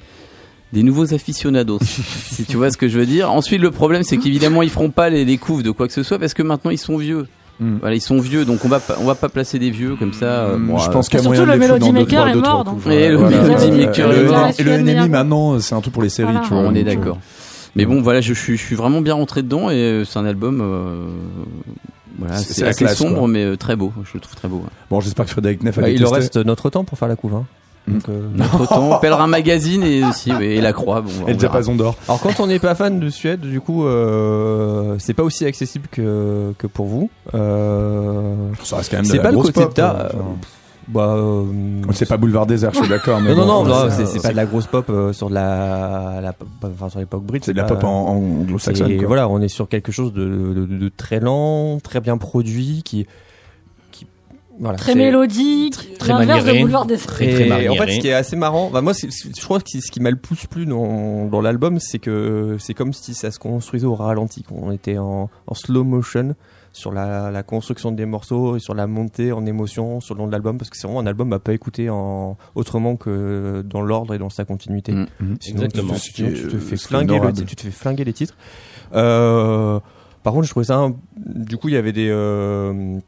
des nouveaux aficionados, si tu vois ce que je veux dire. Ensuite, le problème, c'est qu'évidemment, ils feront pas les, les couves de quoi que ce soit parce que maintenant, ils sont vieux. Mm. Voilà, ils sont vieux, donc on va pas, on va pas placer des vieux comme ça. euh, bon, je euh, pense qu'il y a Surtout moyen de le Melody Maker est mort, donc. Et le. Melody Maker et est le- mort. Et le NMI maintenant, c'est un truc pour les séries, Voilà. tu vois. on est euh, d'accord. Mais bon, voilà, je suis, je suis vraiment bien rentré dedans et c'est un album. euh, voilà, C'est- assez classe, sombre quoi. mais très beau. Je le trouve très beau. ouais. Bon, j'espère que Frédéric Neff a Bah, il reste notre temps pour faire la couve. Hein. Donc, euh, *laughs* Notre temps, Pèlerin Magazine et aussi oui, et la Croix. Bon, on Et le diapason d'or. Alors quand on n'est pas fan de Suède, du coup, euh, c'est pas aussi accessible que, que pour vous. Euh, Ça reste quand même de c'est la pas le grosse côté pop, de ta- quoi. Enfin, bah, euh, C'est pas Boulevard Désert, je suis d'accord. mais non, non, bon, non, non, c'est- pas de la grosse pop euh, sur de la, enfin sur l'époque brite. C'est de la pop en, en anglo-saxonne. Voilà, on est sur quelque chose de, de, de- de très lent, très bien produit, qui, qui voilà, Très mélodique, très l'inverse de. Boulevard des Très, en fait, ce qui est assez marrant, bah moi, c'est- je crois que ce qui m'a le plus plu dans, dans l'album, c'est que c'est comme si ça se construisait au ralenti, qu'on était en, en slow motion sur la, la construction des morceaux et sur la montée en émotion sur le long de l'album, parce que c'est vraiment un album à pas écouter en, autrement que dans l'ordre et dans sa continuité. Mm. Mhm. Sinon, Exactement. tu, te fais flinguer le, tu te fais flinguer les titres. Euh, par contre, je trouvais ça. un- du coup, il y avait des. euh,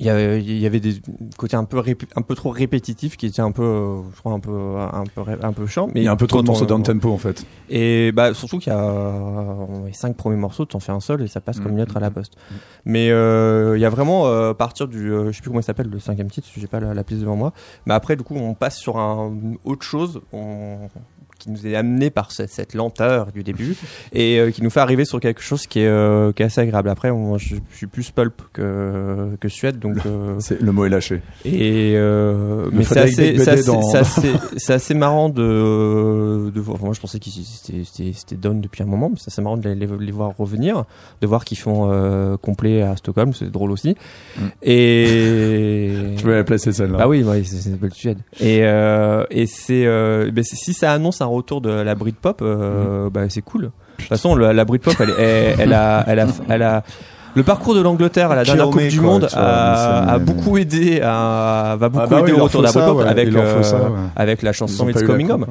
il y avait, il y avait des côtés un peu rép- un peu trop répétitifs qui étaient un peu je crois un peu un peu un peu chiant mais Il y a un peu trop de morceaux on- down tempo en fait. et bah surtout qu'il y a les cinq premiers morceaux t'en fais un seul et ça passe comme Mm, une lettre à la mm, poste. mais euh, il y a vraiment euh, à partir du euh, je sais plus comment il s'appelle le cinquième titre j'ai pas la, la piste devant moi. Mais après du coup on passe sur un autre chose. On- qui nous est amené par cette, cette lenteur du début et euh, qui nous fait arriver sur quelque chose qui est, euh, qui est assez agréable après je, je suis plus pulp que, que Suède donc euh, le mot est lâché. et euh, mais c'est assez, dans- marrant de, de voir. Moi, je pensais qu'ils c'était, down depuis un moment, mais c'est assez marrant de les, voir revenir, de voir qu'ils font complet à Stockholm, c'est drôle aussi. Mm. Et Je vais la placer celle-là. ah oui, ouais, c'est, une belle Suède. Et et c'est, ben, si ça annonce un retour de la Britpop, euh, bah, c'est cool. De toute façon, la, la Britpop, elle, elle, elle a, elle a, elle a le parcours de l'Angleterre à la dernière Coupe du quoi, Monde vois, a, a beaucoup aidé à, va beaucoup Ah bah oui, aider il au retour de la Britpop ouais, avec, euh, ça, ouais. avec la chanson It's Coming Home.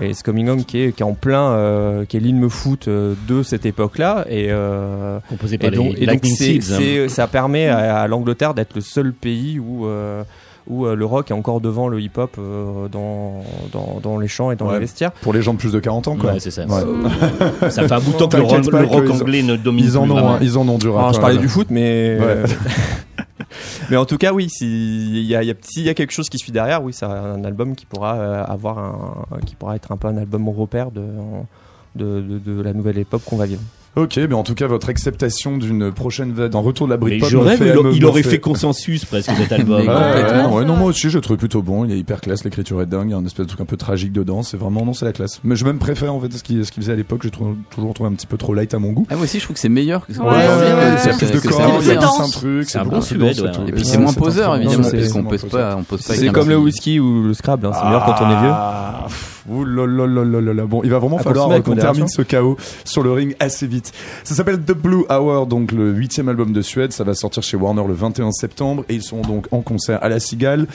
Et It's Coming Home qui est, qui est en plein, euh, qui est l'hymne foot euh, de cette époque-là. Et, euh, composé par et donc, les et donc Lightning c'est, Seeds. hein. ça permet à, à l'Angleterre d'être le seul pays où, euh, où euh, le rock est encore devant le hip-hop euh, dans, dans, dans les champs et dans Ouais. les vestiaires. Pour les gens de plus de 40 ans, quoi. Ouais, c'est ça. Ouais. *laughs* Ça fait un bout de temps que le, rock- le rock anglais ne domine Ils en plus ont, ils en ont du rap. Alors, je ouais, parlais du foot, mais Ouais. *laughs* mais en tout cas, oui, s'il y a, il y a, s'il y a quelque chose qui suit derrière, oui, c'est un album qui pourra euh, avoir un, qui pourra être un peu un album repère de de, de, de la nouvelle époque qu'on va vivre. Ok, mais en tout cas, votre acceptation d'une prochaine vague, d'un retour de la Britpop. je me rêve, fait- il, me- il me aurait fait consensus presque cet *laughs* album. Mais Ouais, complètement. ouais, ouais, non, moi aussi, j'ai trouvé plutôt bon. Il est hyper classe, l'écriture est dingue. Il y a un espèce de truc un peu tragique dedans. C'est vraiment, non, c'est la classe. Mais je même préfère, en fait, ce qu'il ce faisait à l'époque. J'ai toujours trouvé un petit peu trop light à mon goût. Ah, moi aussi, je trouve que c'est meilleur. Que c'est plus de que corps, il y a C'est plus dense. un truc. C'est beaucoup plus dense. Et puis c'est moins poseur, évidemment, parce qu'on pose pas, on pose pas. C'est comme le whisky ou le Scrabble, hein, c'est meilleur quand on est vieux. Ouh là là là là là là. Bon, il va vraiment falloir qu'on termine ce chaos sur le ring assez vite. Ça s'appelle The Blue Hour, donc le huitième album de Suède. Ça va sortir chez Warner le 21 septembre et ils sont donc en concert à la Cigale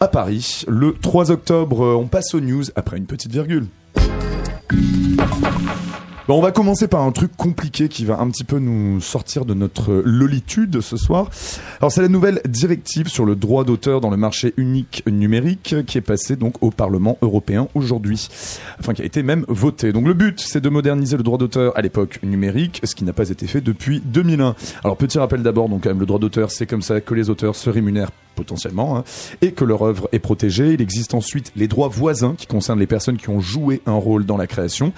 à Paris le 3 octobre. Euh, On passe aux news après une petite virgule. Bon, on va commencer par un truc compliqué qui va un petit peu nous sortir de notre lolitude ce soir. Alors, c'est la nouvelle directive sur le droit d'auteur dans le marché unique numérique qui est passée donc au Parlement européen aujourd'hui. Enfin, qui a été même votée. Donc, le but, c'est de moderniser le droit d'auteur à l'époque numérique, ce qui n'a pas été fait depuis 2001. Alors, petit rappel d'abord, donc, quand même, le droit d'auteur, c'est comme ça que les auteurs se rémunèrent potentiellement, hein, et que leur œuvre est protégée. Il existe ensuite les droits voisins qui concernent les personnes qui ont joué un rôle dans la création.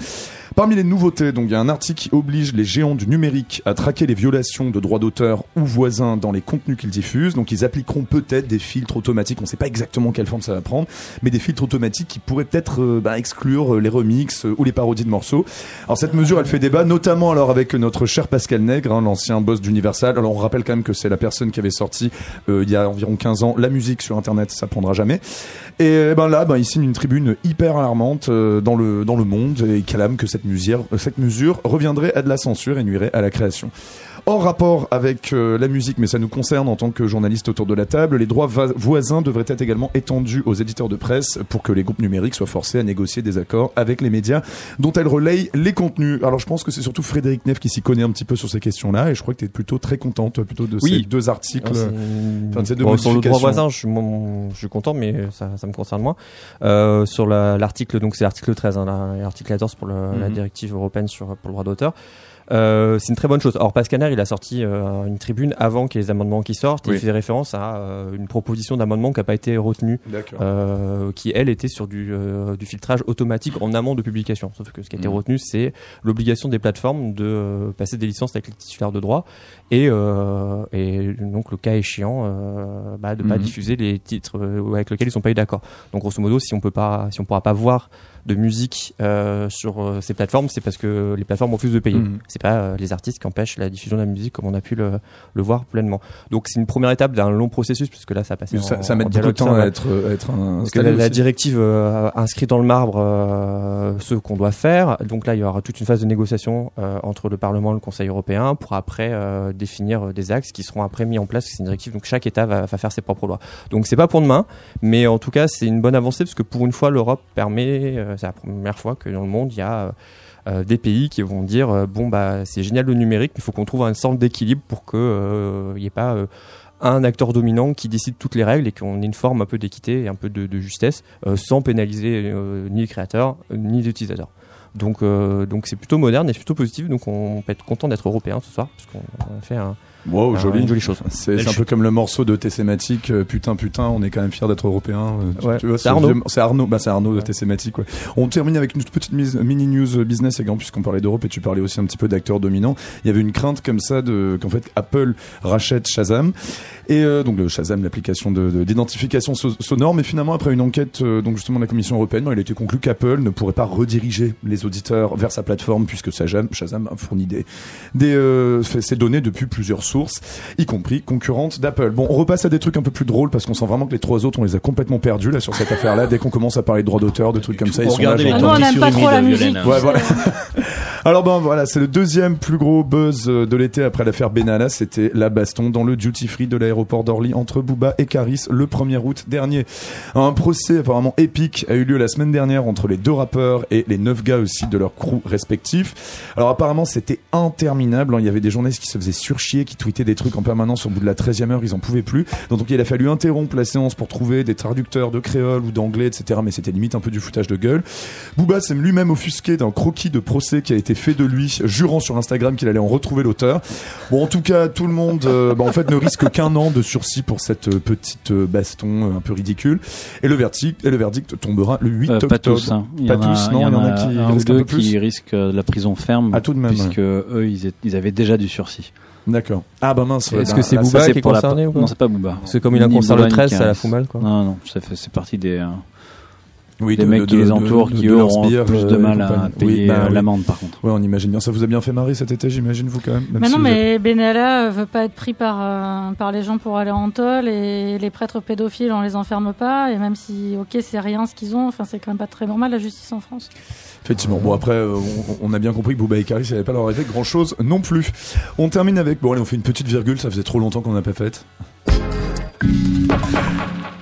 Parmi les nouveautés, donc il y a un article qui oblige les géants du numérique à traquer les violations de droits d'auteur ou voisins dans les contenus qu'ils diffusent. Donc ils appliqueront peut-être des filtres automatiques. On ne sait pas exactement quelle forme ça va prendre, mais des filtres automatiques qui pourraient peut-être euh, bah, exclure euh, les remixes euh, ou les parodies de morceaux. Alors cette mesure, elle fait débat, notamment alors avec notre cher Pascal Nègre, hein, l'ancien boss d'Universal. Alors on rappelle quand même que c'est la personne qui avait sorti il y a environ 15 ans la musique sur Internet, ça prendra jamais. Et ben là, ben, il signe une tribune hyper alarmante euh, dans le monde et calame que cette musique, euh, cette mesure reviendrait à de la censure et nuirait à la création. Hors rapport avec euh, la musique, mais ça nous concerne en tant que journaliste autour de la table, les droits voisins devraient être également étendus aux éditeurs de presse pour que les groupes numériques soient forcés à négocier des accords avec les médias dont elles relayent les contenus. Alors je pense que c'est surtout Frédéric Neff qui s'y connaît un petit peu sur ces questions-là et je crois que tu es plutôt très content toi, plutôt de Oui. ces deux articles. C'est- Enfin, de ces deux Bon, sur le droit voisin, je suis, mon- je suis content, mais ça, ça me concerne moins. Euh, sur la- l'article, donc c'est l'article 13, hein, la- l'article 14 pour le- la Mhm. directive européenne sur, pour le droit d'auteur. Euh, c'est une très bonne chose. Alors Pascaner, il a sorti euh, une tribune avant qu'il y ait les amendements qui sortent. Oui. Il fait référence à euh, une proposition d'amendement qui n'a pas été retenue, euh, qui elle était sur du, euh, du filtrage automatique en amont de publication. Sauf que ce qui a été Mhm. retenu, c'est l'obligation des plateformes de passer des licences avec les titulaires de droit et, euh, et donc le cas échéant bah, de pas Mhm. diffuser les titres avec lesquels ils sont pas eu d'accord. Donc grosso modo, si on peut pas, si on pourra pas voir de musique euh, sur euh, ces plateformes, c'est parce que les plateformes refusent de payer. Mhm. C'est pas euh, les artistes qui empêchent la diffusion de la musique comme on a pu le, le voir pleinement. Donc c'est une première étape d'un long processus puisque là ça a passé. ça, en- ça met beaucoup de temps ça, à être, à être un, Parce que la, la directive euh, inscrit dans le marbre euh, ce qu'on doit faire. Donc là, il y aura toute une phase de négociation euh, entre le Parlement et le Conseil européen pour après euh, définir euh, des axes qui seront après mis en place. C'est une directive, donc chaque État va, va faire ses propres lois. Donc c'est pas pour demain, mais en tout cas, c'est une bonne avancée parce que pour une fois, l'Europe permet, euh, c'est la première fois que dans le monde, il y a euh, euh, des pays qui vont dire euh, bon bah c'est génial le numérique, mais il faut qu'on trouve un centre d'équilibre pour que euh, il n'y ait pas euh, un acteur dominant qui décide toutes les règles et qu'on ait une forme un peu d'équité et un peu de, justesse euh, sans pénaliser euh, ni les créateurs euh, ni les utilisateurs. Donc euh, donc c'est plutôt moderne et c'est plutôt positif. Donc on peut être content d'être européen ce soir parce fait un, Wow, un- joli. une jolie chose. C'est un peu comme le morceau de Tessématique, euh, putain putain, on est quand même fier d'être européen. euh, tu- Ouais. tu vois, C'est ce Arnaud. vieux- C'est Arnaud, bah c'est Arnaud de. Tessématique. Ouais. On termine avec une petite mini news business également puisqu'on parlait d'Europe et tu parlais aussi un petit peu d'acteurs dominants. Il y avait une crainte comme ça de qu'en fait Apple rachète Shazam et euh, donc le Shazam, l'application de- de- d'identification so- sonore. Mais finalement après une enquête euh, donc justement de la Commission européenne, il a été conclu qu'Apple ne pourrait pas rediriger les auditeurs vers sa plateforme puisque Shazam, Shazam a fourni des des euh, fait ses données depuis plusieurs sources, y compris concurrentes d'Apple. Bon, on repasse à des trucs un peu plus drôles parce qu'on sent vraiment que les trois autres on les a complètement perdus là sur cette affaire-là. Dès qu'on commence à parler de droits d'auteur, de trucs comme ça, ils sont là. Regardez les genre- Ah, nous, on tandis n'aime sur pas une trop la de musique. Violaine. Ouais, voilà. *laughs* Alors ben voilà, c'est le deuxième plus gros buzz euh, de l'été après l'affaire Benalla, c'était la baston dans le duty free de l'aéroport d'Orly entre Booba et Caris le 1er août dernier. Un procès apparemment épique a eu lieu la semaine dernière entre les deux rappeurs et les neuf gars aussi de leurs crews respectifs. Alors apparemment c'était interminable, hein. il y avait des journalistes qui se faisaient surchier, qui des trucs en permanence au bout de la 13e heure, ils en pouvaient plus. Donc il a fallu interrompre la séance pour trouver des traducteurs de créole ou d'anglais, etc. Mais c'était limite un peu du foutage de gueule. Booba s'est lui-même offusqué d'un croquis de procès qui a été fait de lui, jurant sur Instagram qu'il allait en retrouver l'auteur. Bon, en tout cas, tout le monde, euh, bah, en fait, ne risque qu'un an de sursis pour cette euh, petite euh, baston un peu ridicule. Et le verdict, et le verdict tombera le 8 Euh, octobre. pas tous. Hein. Il y Pas a, tous, non, il y en a, qui un ou un deux plus. qui risquent la prison ferme. Ah, tout de même, Puisque eux, ils, étaient- ils avaient déjà du sursis. D'accord. Ah bah mince. Est-ce bah, que c'est Booba qui est concerné ou pas Non, c'est pas Booba. Que comme il a un concert le Booba, ni 13, ça la fout mal quoi. Non, non, c'est partie des, euh, Oui, des de- mecs de- qui les entourent, de- qui de eux auront plus euh, de mal et à payer Oui, bah, euh, oui. l'amende, par contre. Ouais, on imagine bien. Ça vous a bien fait marrer cet été, j'imagine, vous quand même. même Mais si non, mais Benalla euh, veut pas être pris par, euh, par les gens pour aller en tôle et les prêtres pédophiles, on les enferme pas. Et même si, ok, c'est rien ce qu'ils ont, enfin, c'est quand même pas très normal la justice en France. Effectivement. Bon après, euh, on, a bien compris que Booba et Caris, n'allait pas leur arriver grand chose non plus. On termine avec. Bon allez, on fait une petite virgule. Ça faisait trop longtemps qu'on n'a pas fait.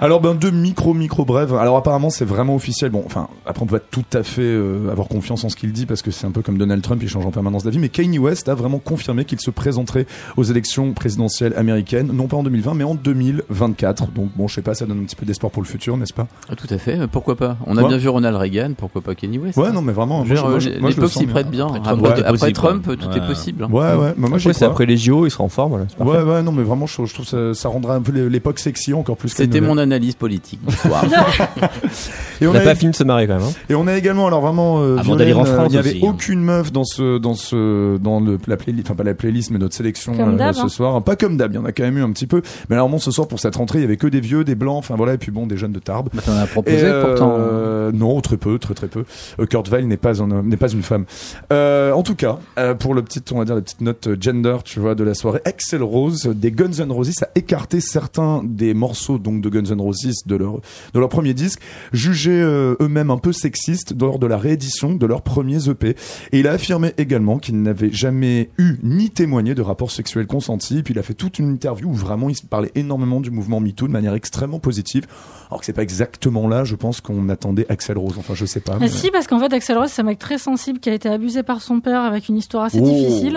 Alors ben deux micro micro brèves. Alors apparemment c'est vraiment officiel. Bon enfin après on peut pas tout à fait euh, avoir confiance en ce qu'il dit parce que c'est un peu comme Donald Trump il change en permanence d'avis. Mais Kanye West a vraiment confirmé qu'il se présenterait aux élections présidentielles américaines, non pas en 2020 mais en 2024. Donc bon je sais pas, ça donne un petit peu d'espoir pour le futur, n'est-ce pas? Ah, tout à fait, euh, pourquoi pas? On a Ouais. bien vu Ronald Reagan, pourquoi pas Kenny West Ouais non mais vraiment. L'époque s'y prête bien. Après Trump, tout est après possible, Trump, quoi. tout Ouais. est possible. hein. Ouais ouais. mais moi Après, après les JO, il sera en forme. Voilà. Ouais, ouais, non, mais vraiment, je, je trouve ça, ça rendra un peu l'époque sexy encore plus. C'était mon l'est. Analyse politique. Bonsoir. *laughs* *laughs* Et On n'a a, pas fini de se marrer quand même. hein. et on a également, alors vraiment, euh, Avant d'aller Violaine, en euh, France il y avait aussi, hein. aucune meuf dans ce, dans ce, dans le, la playlist, enfin pas la playlist, mais notre sélection Comme euh, ce hein. soir. Pas comme d'hab, il y en a quand même eu un petit peu. Mais alors, bon, ce soir pour cette rentrée, il y avait que des vieux, des blancs, enfin voilà, et puis bon, des jeunes de Tarbes. Bah, T'en as Et, proposé euh, pourtant. Euh, non, très peu, très très peu. Euh, Kurt Weill n'est pas un homme, n'est pas une femme. Euh, en tout cas, euh, pour le petit, on va dire la petite note euh, gender, tu vois, de la soirée, Axel Rose des Guns N' Roses a écarté certains des morceaux donc de Guns N' Roses de leur de leur premier disque, jugés euh, eux-mêmes un peu sexistes lors de la réédition de leurs premiers EP. Et il a affirmé également qu'il n'avait jamais eu ni témoigné de rapports sexuels consentis. Puis il a fait toute une interview où vraiment il parlait énormément du mouvement MeToo de manière extrêmement positive. Alors que c'est pas exactement là, je pense qu'on attendait Axel Rose. Enfin, je sais pas. Ah, mais- si, parce qu'en fait, Axel Rose, c'est un mec très sensible qui a été abusé par son père avec une histoire assez Oh. difficile.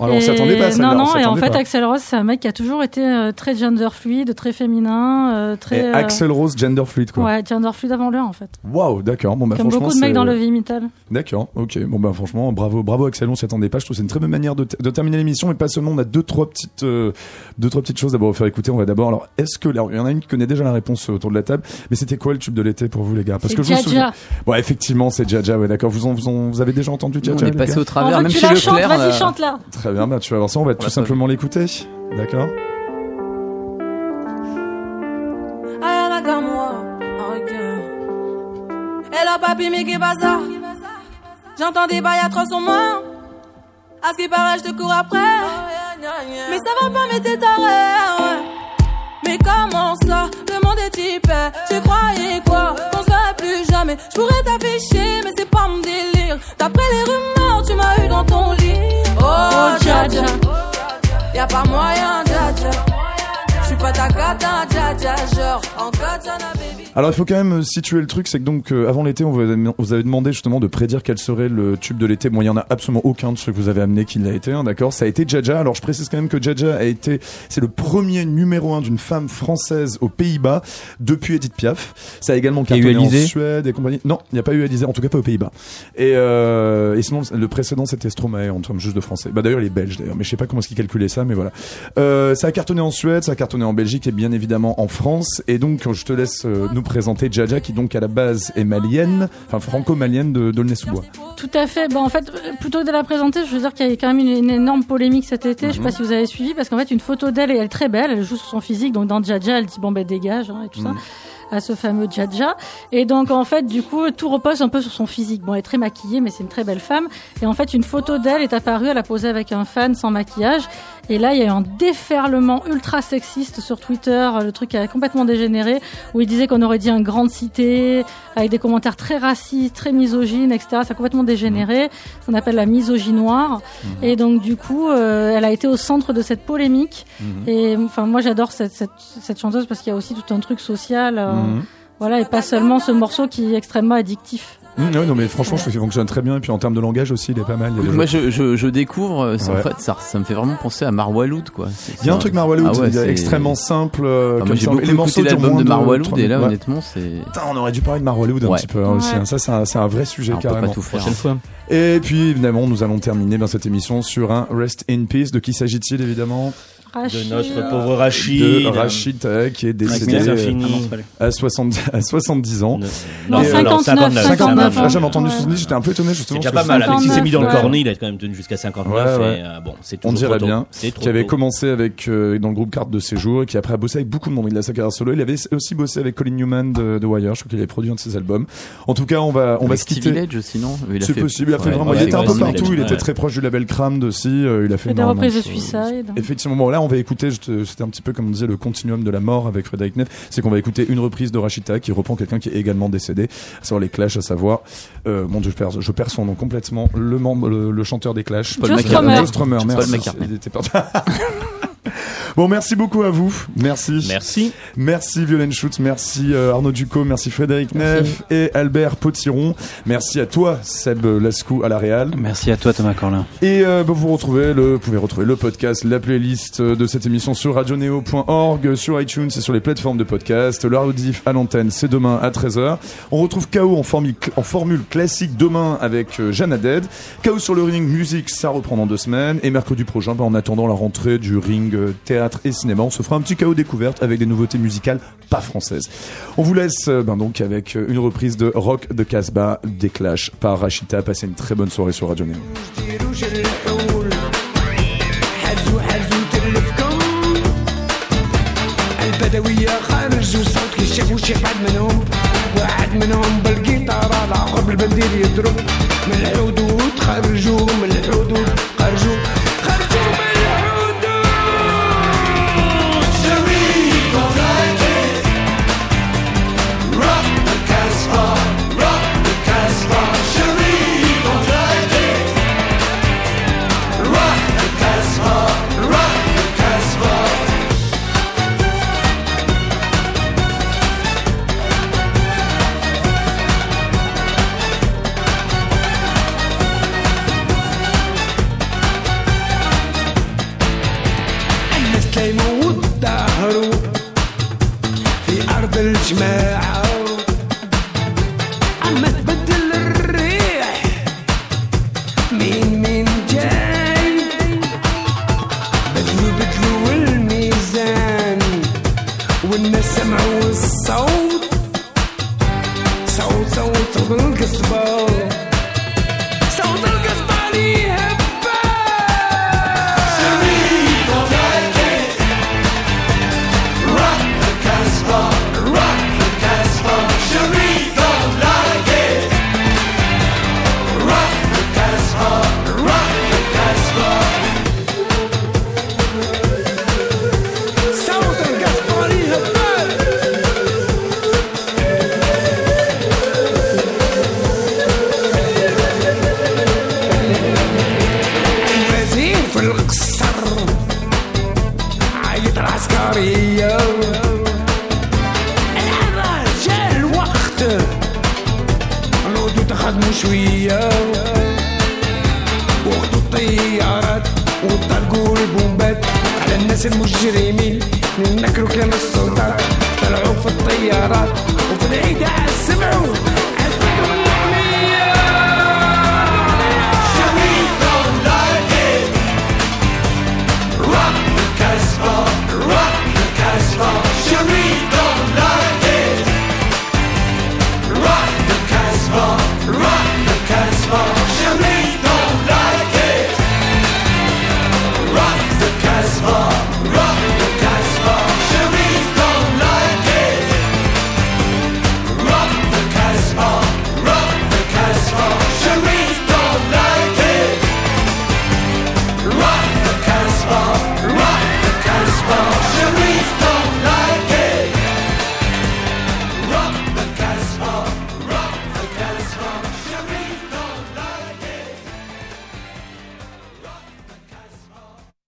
Alors, on Et- s'attendait pas à ça. Non, on non, et en fait, pas. Axel Rose, c'est un mec qui a toujours été euh, très gender fluide, très féminin, euh, très. Et euh, Axel Rose, gender fluid, quoi. Ouais, gender fluide avant l'heure, en fait. Waouh, d'accord. Bon, bah, Comme beaucoup de mecs dans le metal. D'accord, ok. Bon bah franchement, bravo, bravo Axel, on s'y attendait pas. Je trouve que c'est une très bonne manière de, de terminer l'émission, mais pas seulement. On a deux trois petites, euh, deux trois petites choses d'abord à vous faire écouter. On va d'abord. Alors, est-ce que alors, il y en a une qui connaît déjà la réponse autour de la table, mais c'était quoi le tube de l'été pour vous les gars? Parce C'est que je Jaja. souviens. Bon, effectivement, c'est Jaja. Ouais, d'accord. Vous en, vous en- vous avez déjà entendu On Jaja est les passé au On travers, même chez Leclerc. vas-y, chante là. Très bien, bah tu vas voir ça. On va tout simplement l'écouter. D'accord. Et là, papi, mais qui bazar. J'entends des bails atroces sur moi. À ce qui paraît, je te cours après. Mais ça va pas, mais t'es taré. Mais comment ça, le monde est type Tu croyais quoi? Qu'on se plus jamais. Je pourrais t'afficher, mais c'est pas mon délire. D'après les rumeurs, tu m'as eu dans ton lit. Oh, dja dja. Y'a pas moyen, dja dja. Je suis pas ta cata, dja dja. Genre, en katana, baby Alors il faut quand même euh, situer le truc, c'est que donc euh, avant l'été, on vous avait, demandé justement de prédire quel serait le tube de l'été. Bon, il y en a absolument aucun de ceux que vous avez amené qui l'a été, hein, d'accord? Ça a été Jaja. Alors je précise quand même que Jaja a été, c'est le premier numéro un d'une femme française aux Pays-Bas depuis Edith Piaf. Ça a également eu cartonné en Suède et compagnie. Non, il n'y a pas eu Alizée, en tout cas pas aux Pays-Bas. Et, euh, et sinon le précédent c'était Stromae en termes juste de français. Bah d'ailleurs il est belge d'ailleurs, mais je sais pas comment est-ce qu'il calculait ça, mais voilà. Euh, ça a cartonné en Suède, ça a cartonné en Belgique et bien évidemment en France. Et donc je te laisse euh, nous présenter Jaja qui donc à la base est malienne, enfin franco-malienne de d'Aulnay-sous-Bois. Tout à fait. Bah, en fait, euh, plutôt que de la présenter, je veux dire qu'il y a quand même une, une énorme polémique cet été. Je sais pas si vous avez suivi, parce qu'en fait, une photo d'elle, et elle est très belle, elle joue sur son physique. Donc, dans Jaja, elle dit, bon, ben, dégage, hein, et tout ça. À ce fameux Jaja. Et donc, en fait, du coup, tout repose un peu sur son physique. Bon, elle est très maquillée, mais c'est une très belle femme. Et en fait, une photo d'elle est apparue, elle a posé avec un fan sans maquillage. Et là, il y a eu un déferlement ultra sexiste sur Twitter. Le truc a complètement dégénéré, où il disait qu'on aurait dit un grande cité, avec des commentaires très racistes, très misogynes, etc. Ça a complètement dégénéré, ce qu'on appelle la misogynoire. Et donc, du coup, euh, elle a été au centre de cette polémique. Et enfin, moi, j'adore cette, cette, cette chanteuse parce qu'il y a aussi tout un truc social. euh, Mhm. Voilà, et pas seulement ce morceau qui est extrêmement addictif. Mmh, ouais, non mais franchement je trouve qu'il fonctionne très bien et puis en termes de langage aussi il est pas mal. Il y a, des Moi, je, je, je découvre, euh, c'est- Ouais. en fait, ça, ça me fait vraiment penser à Marwaloud, quoi. Il y a un truc Marwaloud, Ah ouais, il est extrêmement simple. euh, Enfin, comme moi, j'ai ça. beaucoup Et les morceaux écouté l'album moins de Marwaloud, et là, honnêtement, c'est. Putain, on aurait dû parler de Marwaloud un Ouais. petit peu hein, aussi. Hein. Ça c'est un, c'est un vrai sujet Ah, on peut carrément. pas tout faire. Prochaine fois. Et puis évidemment, nous allons terminer dans cette émission sur un Rest in Peace. De qui s'agit-il évidemment? Rachid, De notre euh, pauvre Rachid. De Rachid euh, qui est décédé euh. Ah non, c'est à, 70, à 70 ans. Non, euh, 59, 59, 59, Ah, j'avais entendu ouais. 70, j'étais un peu étonné C'est justement. déjà parce pas mal. Avec s'est mis dans le 59, cornet, il a quand même tenu jusqu'à 59. Ouais, ouais. Et, euh, bon, c'est On dirait trop bien. C'est qui avait commencé avec euh, dans le groupe Carte de séjour et qui après a bossé avec beaucoup de monde. Il a sa carrière solo. Il avait aussi bossé avec Colin Newman de, de Wire. Je crois qu'il avait produit un de ses albums. En tout cas, on va on va se quitter. Non? A C'est possible. Il a fait vraiment. il était un peu partout. Il était très proche du label Crammed aussi. il a fait énormément reprises de. Suicide. Effectivement, bon là on va écouter, c'était un petit peu comme on disait le continuum de la mort avec Frédéric Neff, c'est qu'on va écouter une reprise de Rachita qui reprend quelqu'un qui est également décédé, à savoir les Clash, à savoir, euh, mon dieu, je perds, je perds son nom complètement, le membre, le, le chanteur des Clash, Paul Joe McCartney. Strummer. Joe Strummer, Paul merci. McCartney. Il était parti. *laughs* Bon, merci beaucoup à vous. Merci. Merci. Merci Violaine Schutz, merci euh, Arnaud Ducot, merci Frédéric Neff et Albert Potiron. Merci à toi Seb Lascou à la Réal. Merci à toi, Thomas Corlin. Et euh, bah, vous retrouvez le, vous pouvez retrouver le podcast, la playlist de cette émission sur radioneo.org, sur iTunes et sur les plateformes de podcast. Le rediff à l'antenne, c'est demain à 13h. On retrouve KO en formule, en formule classique demain avec euh, Jeanne Haddad. KO sur le ring, musique, ça reprend dans deux semaines. Et mercredi prochain, bah, en attendant la rentrée du ring euh, théâtre et cinéma. On se fera un petit chaos découverte avec des nouveautés musicales pas françaises. On vous laisse euh, ben donc avec euh, une reprise de Rock de Casbah des Clash par Rachita. Passez une très bonne soirée sur Radio Néo. and I was sold, sold, sold, sold بالقصبة المجرمين. من نكروا كان السلطان طلعوا في الطيارات. وفي العيد سمعوا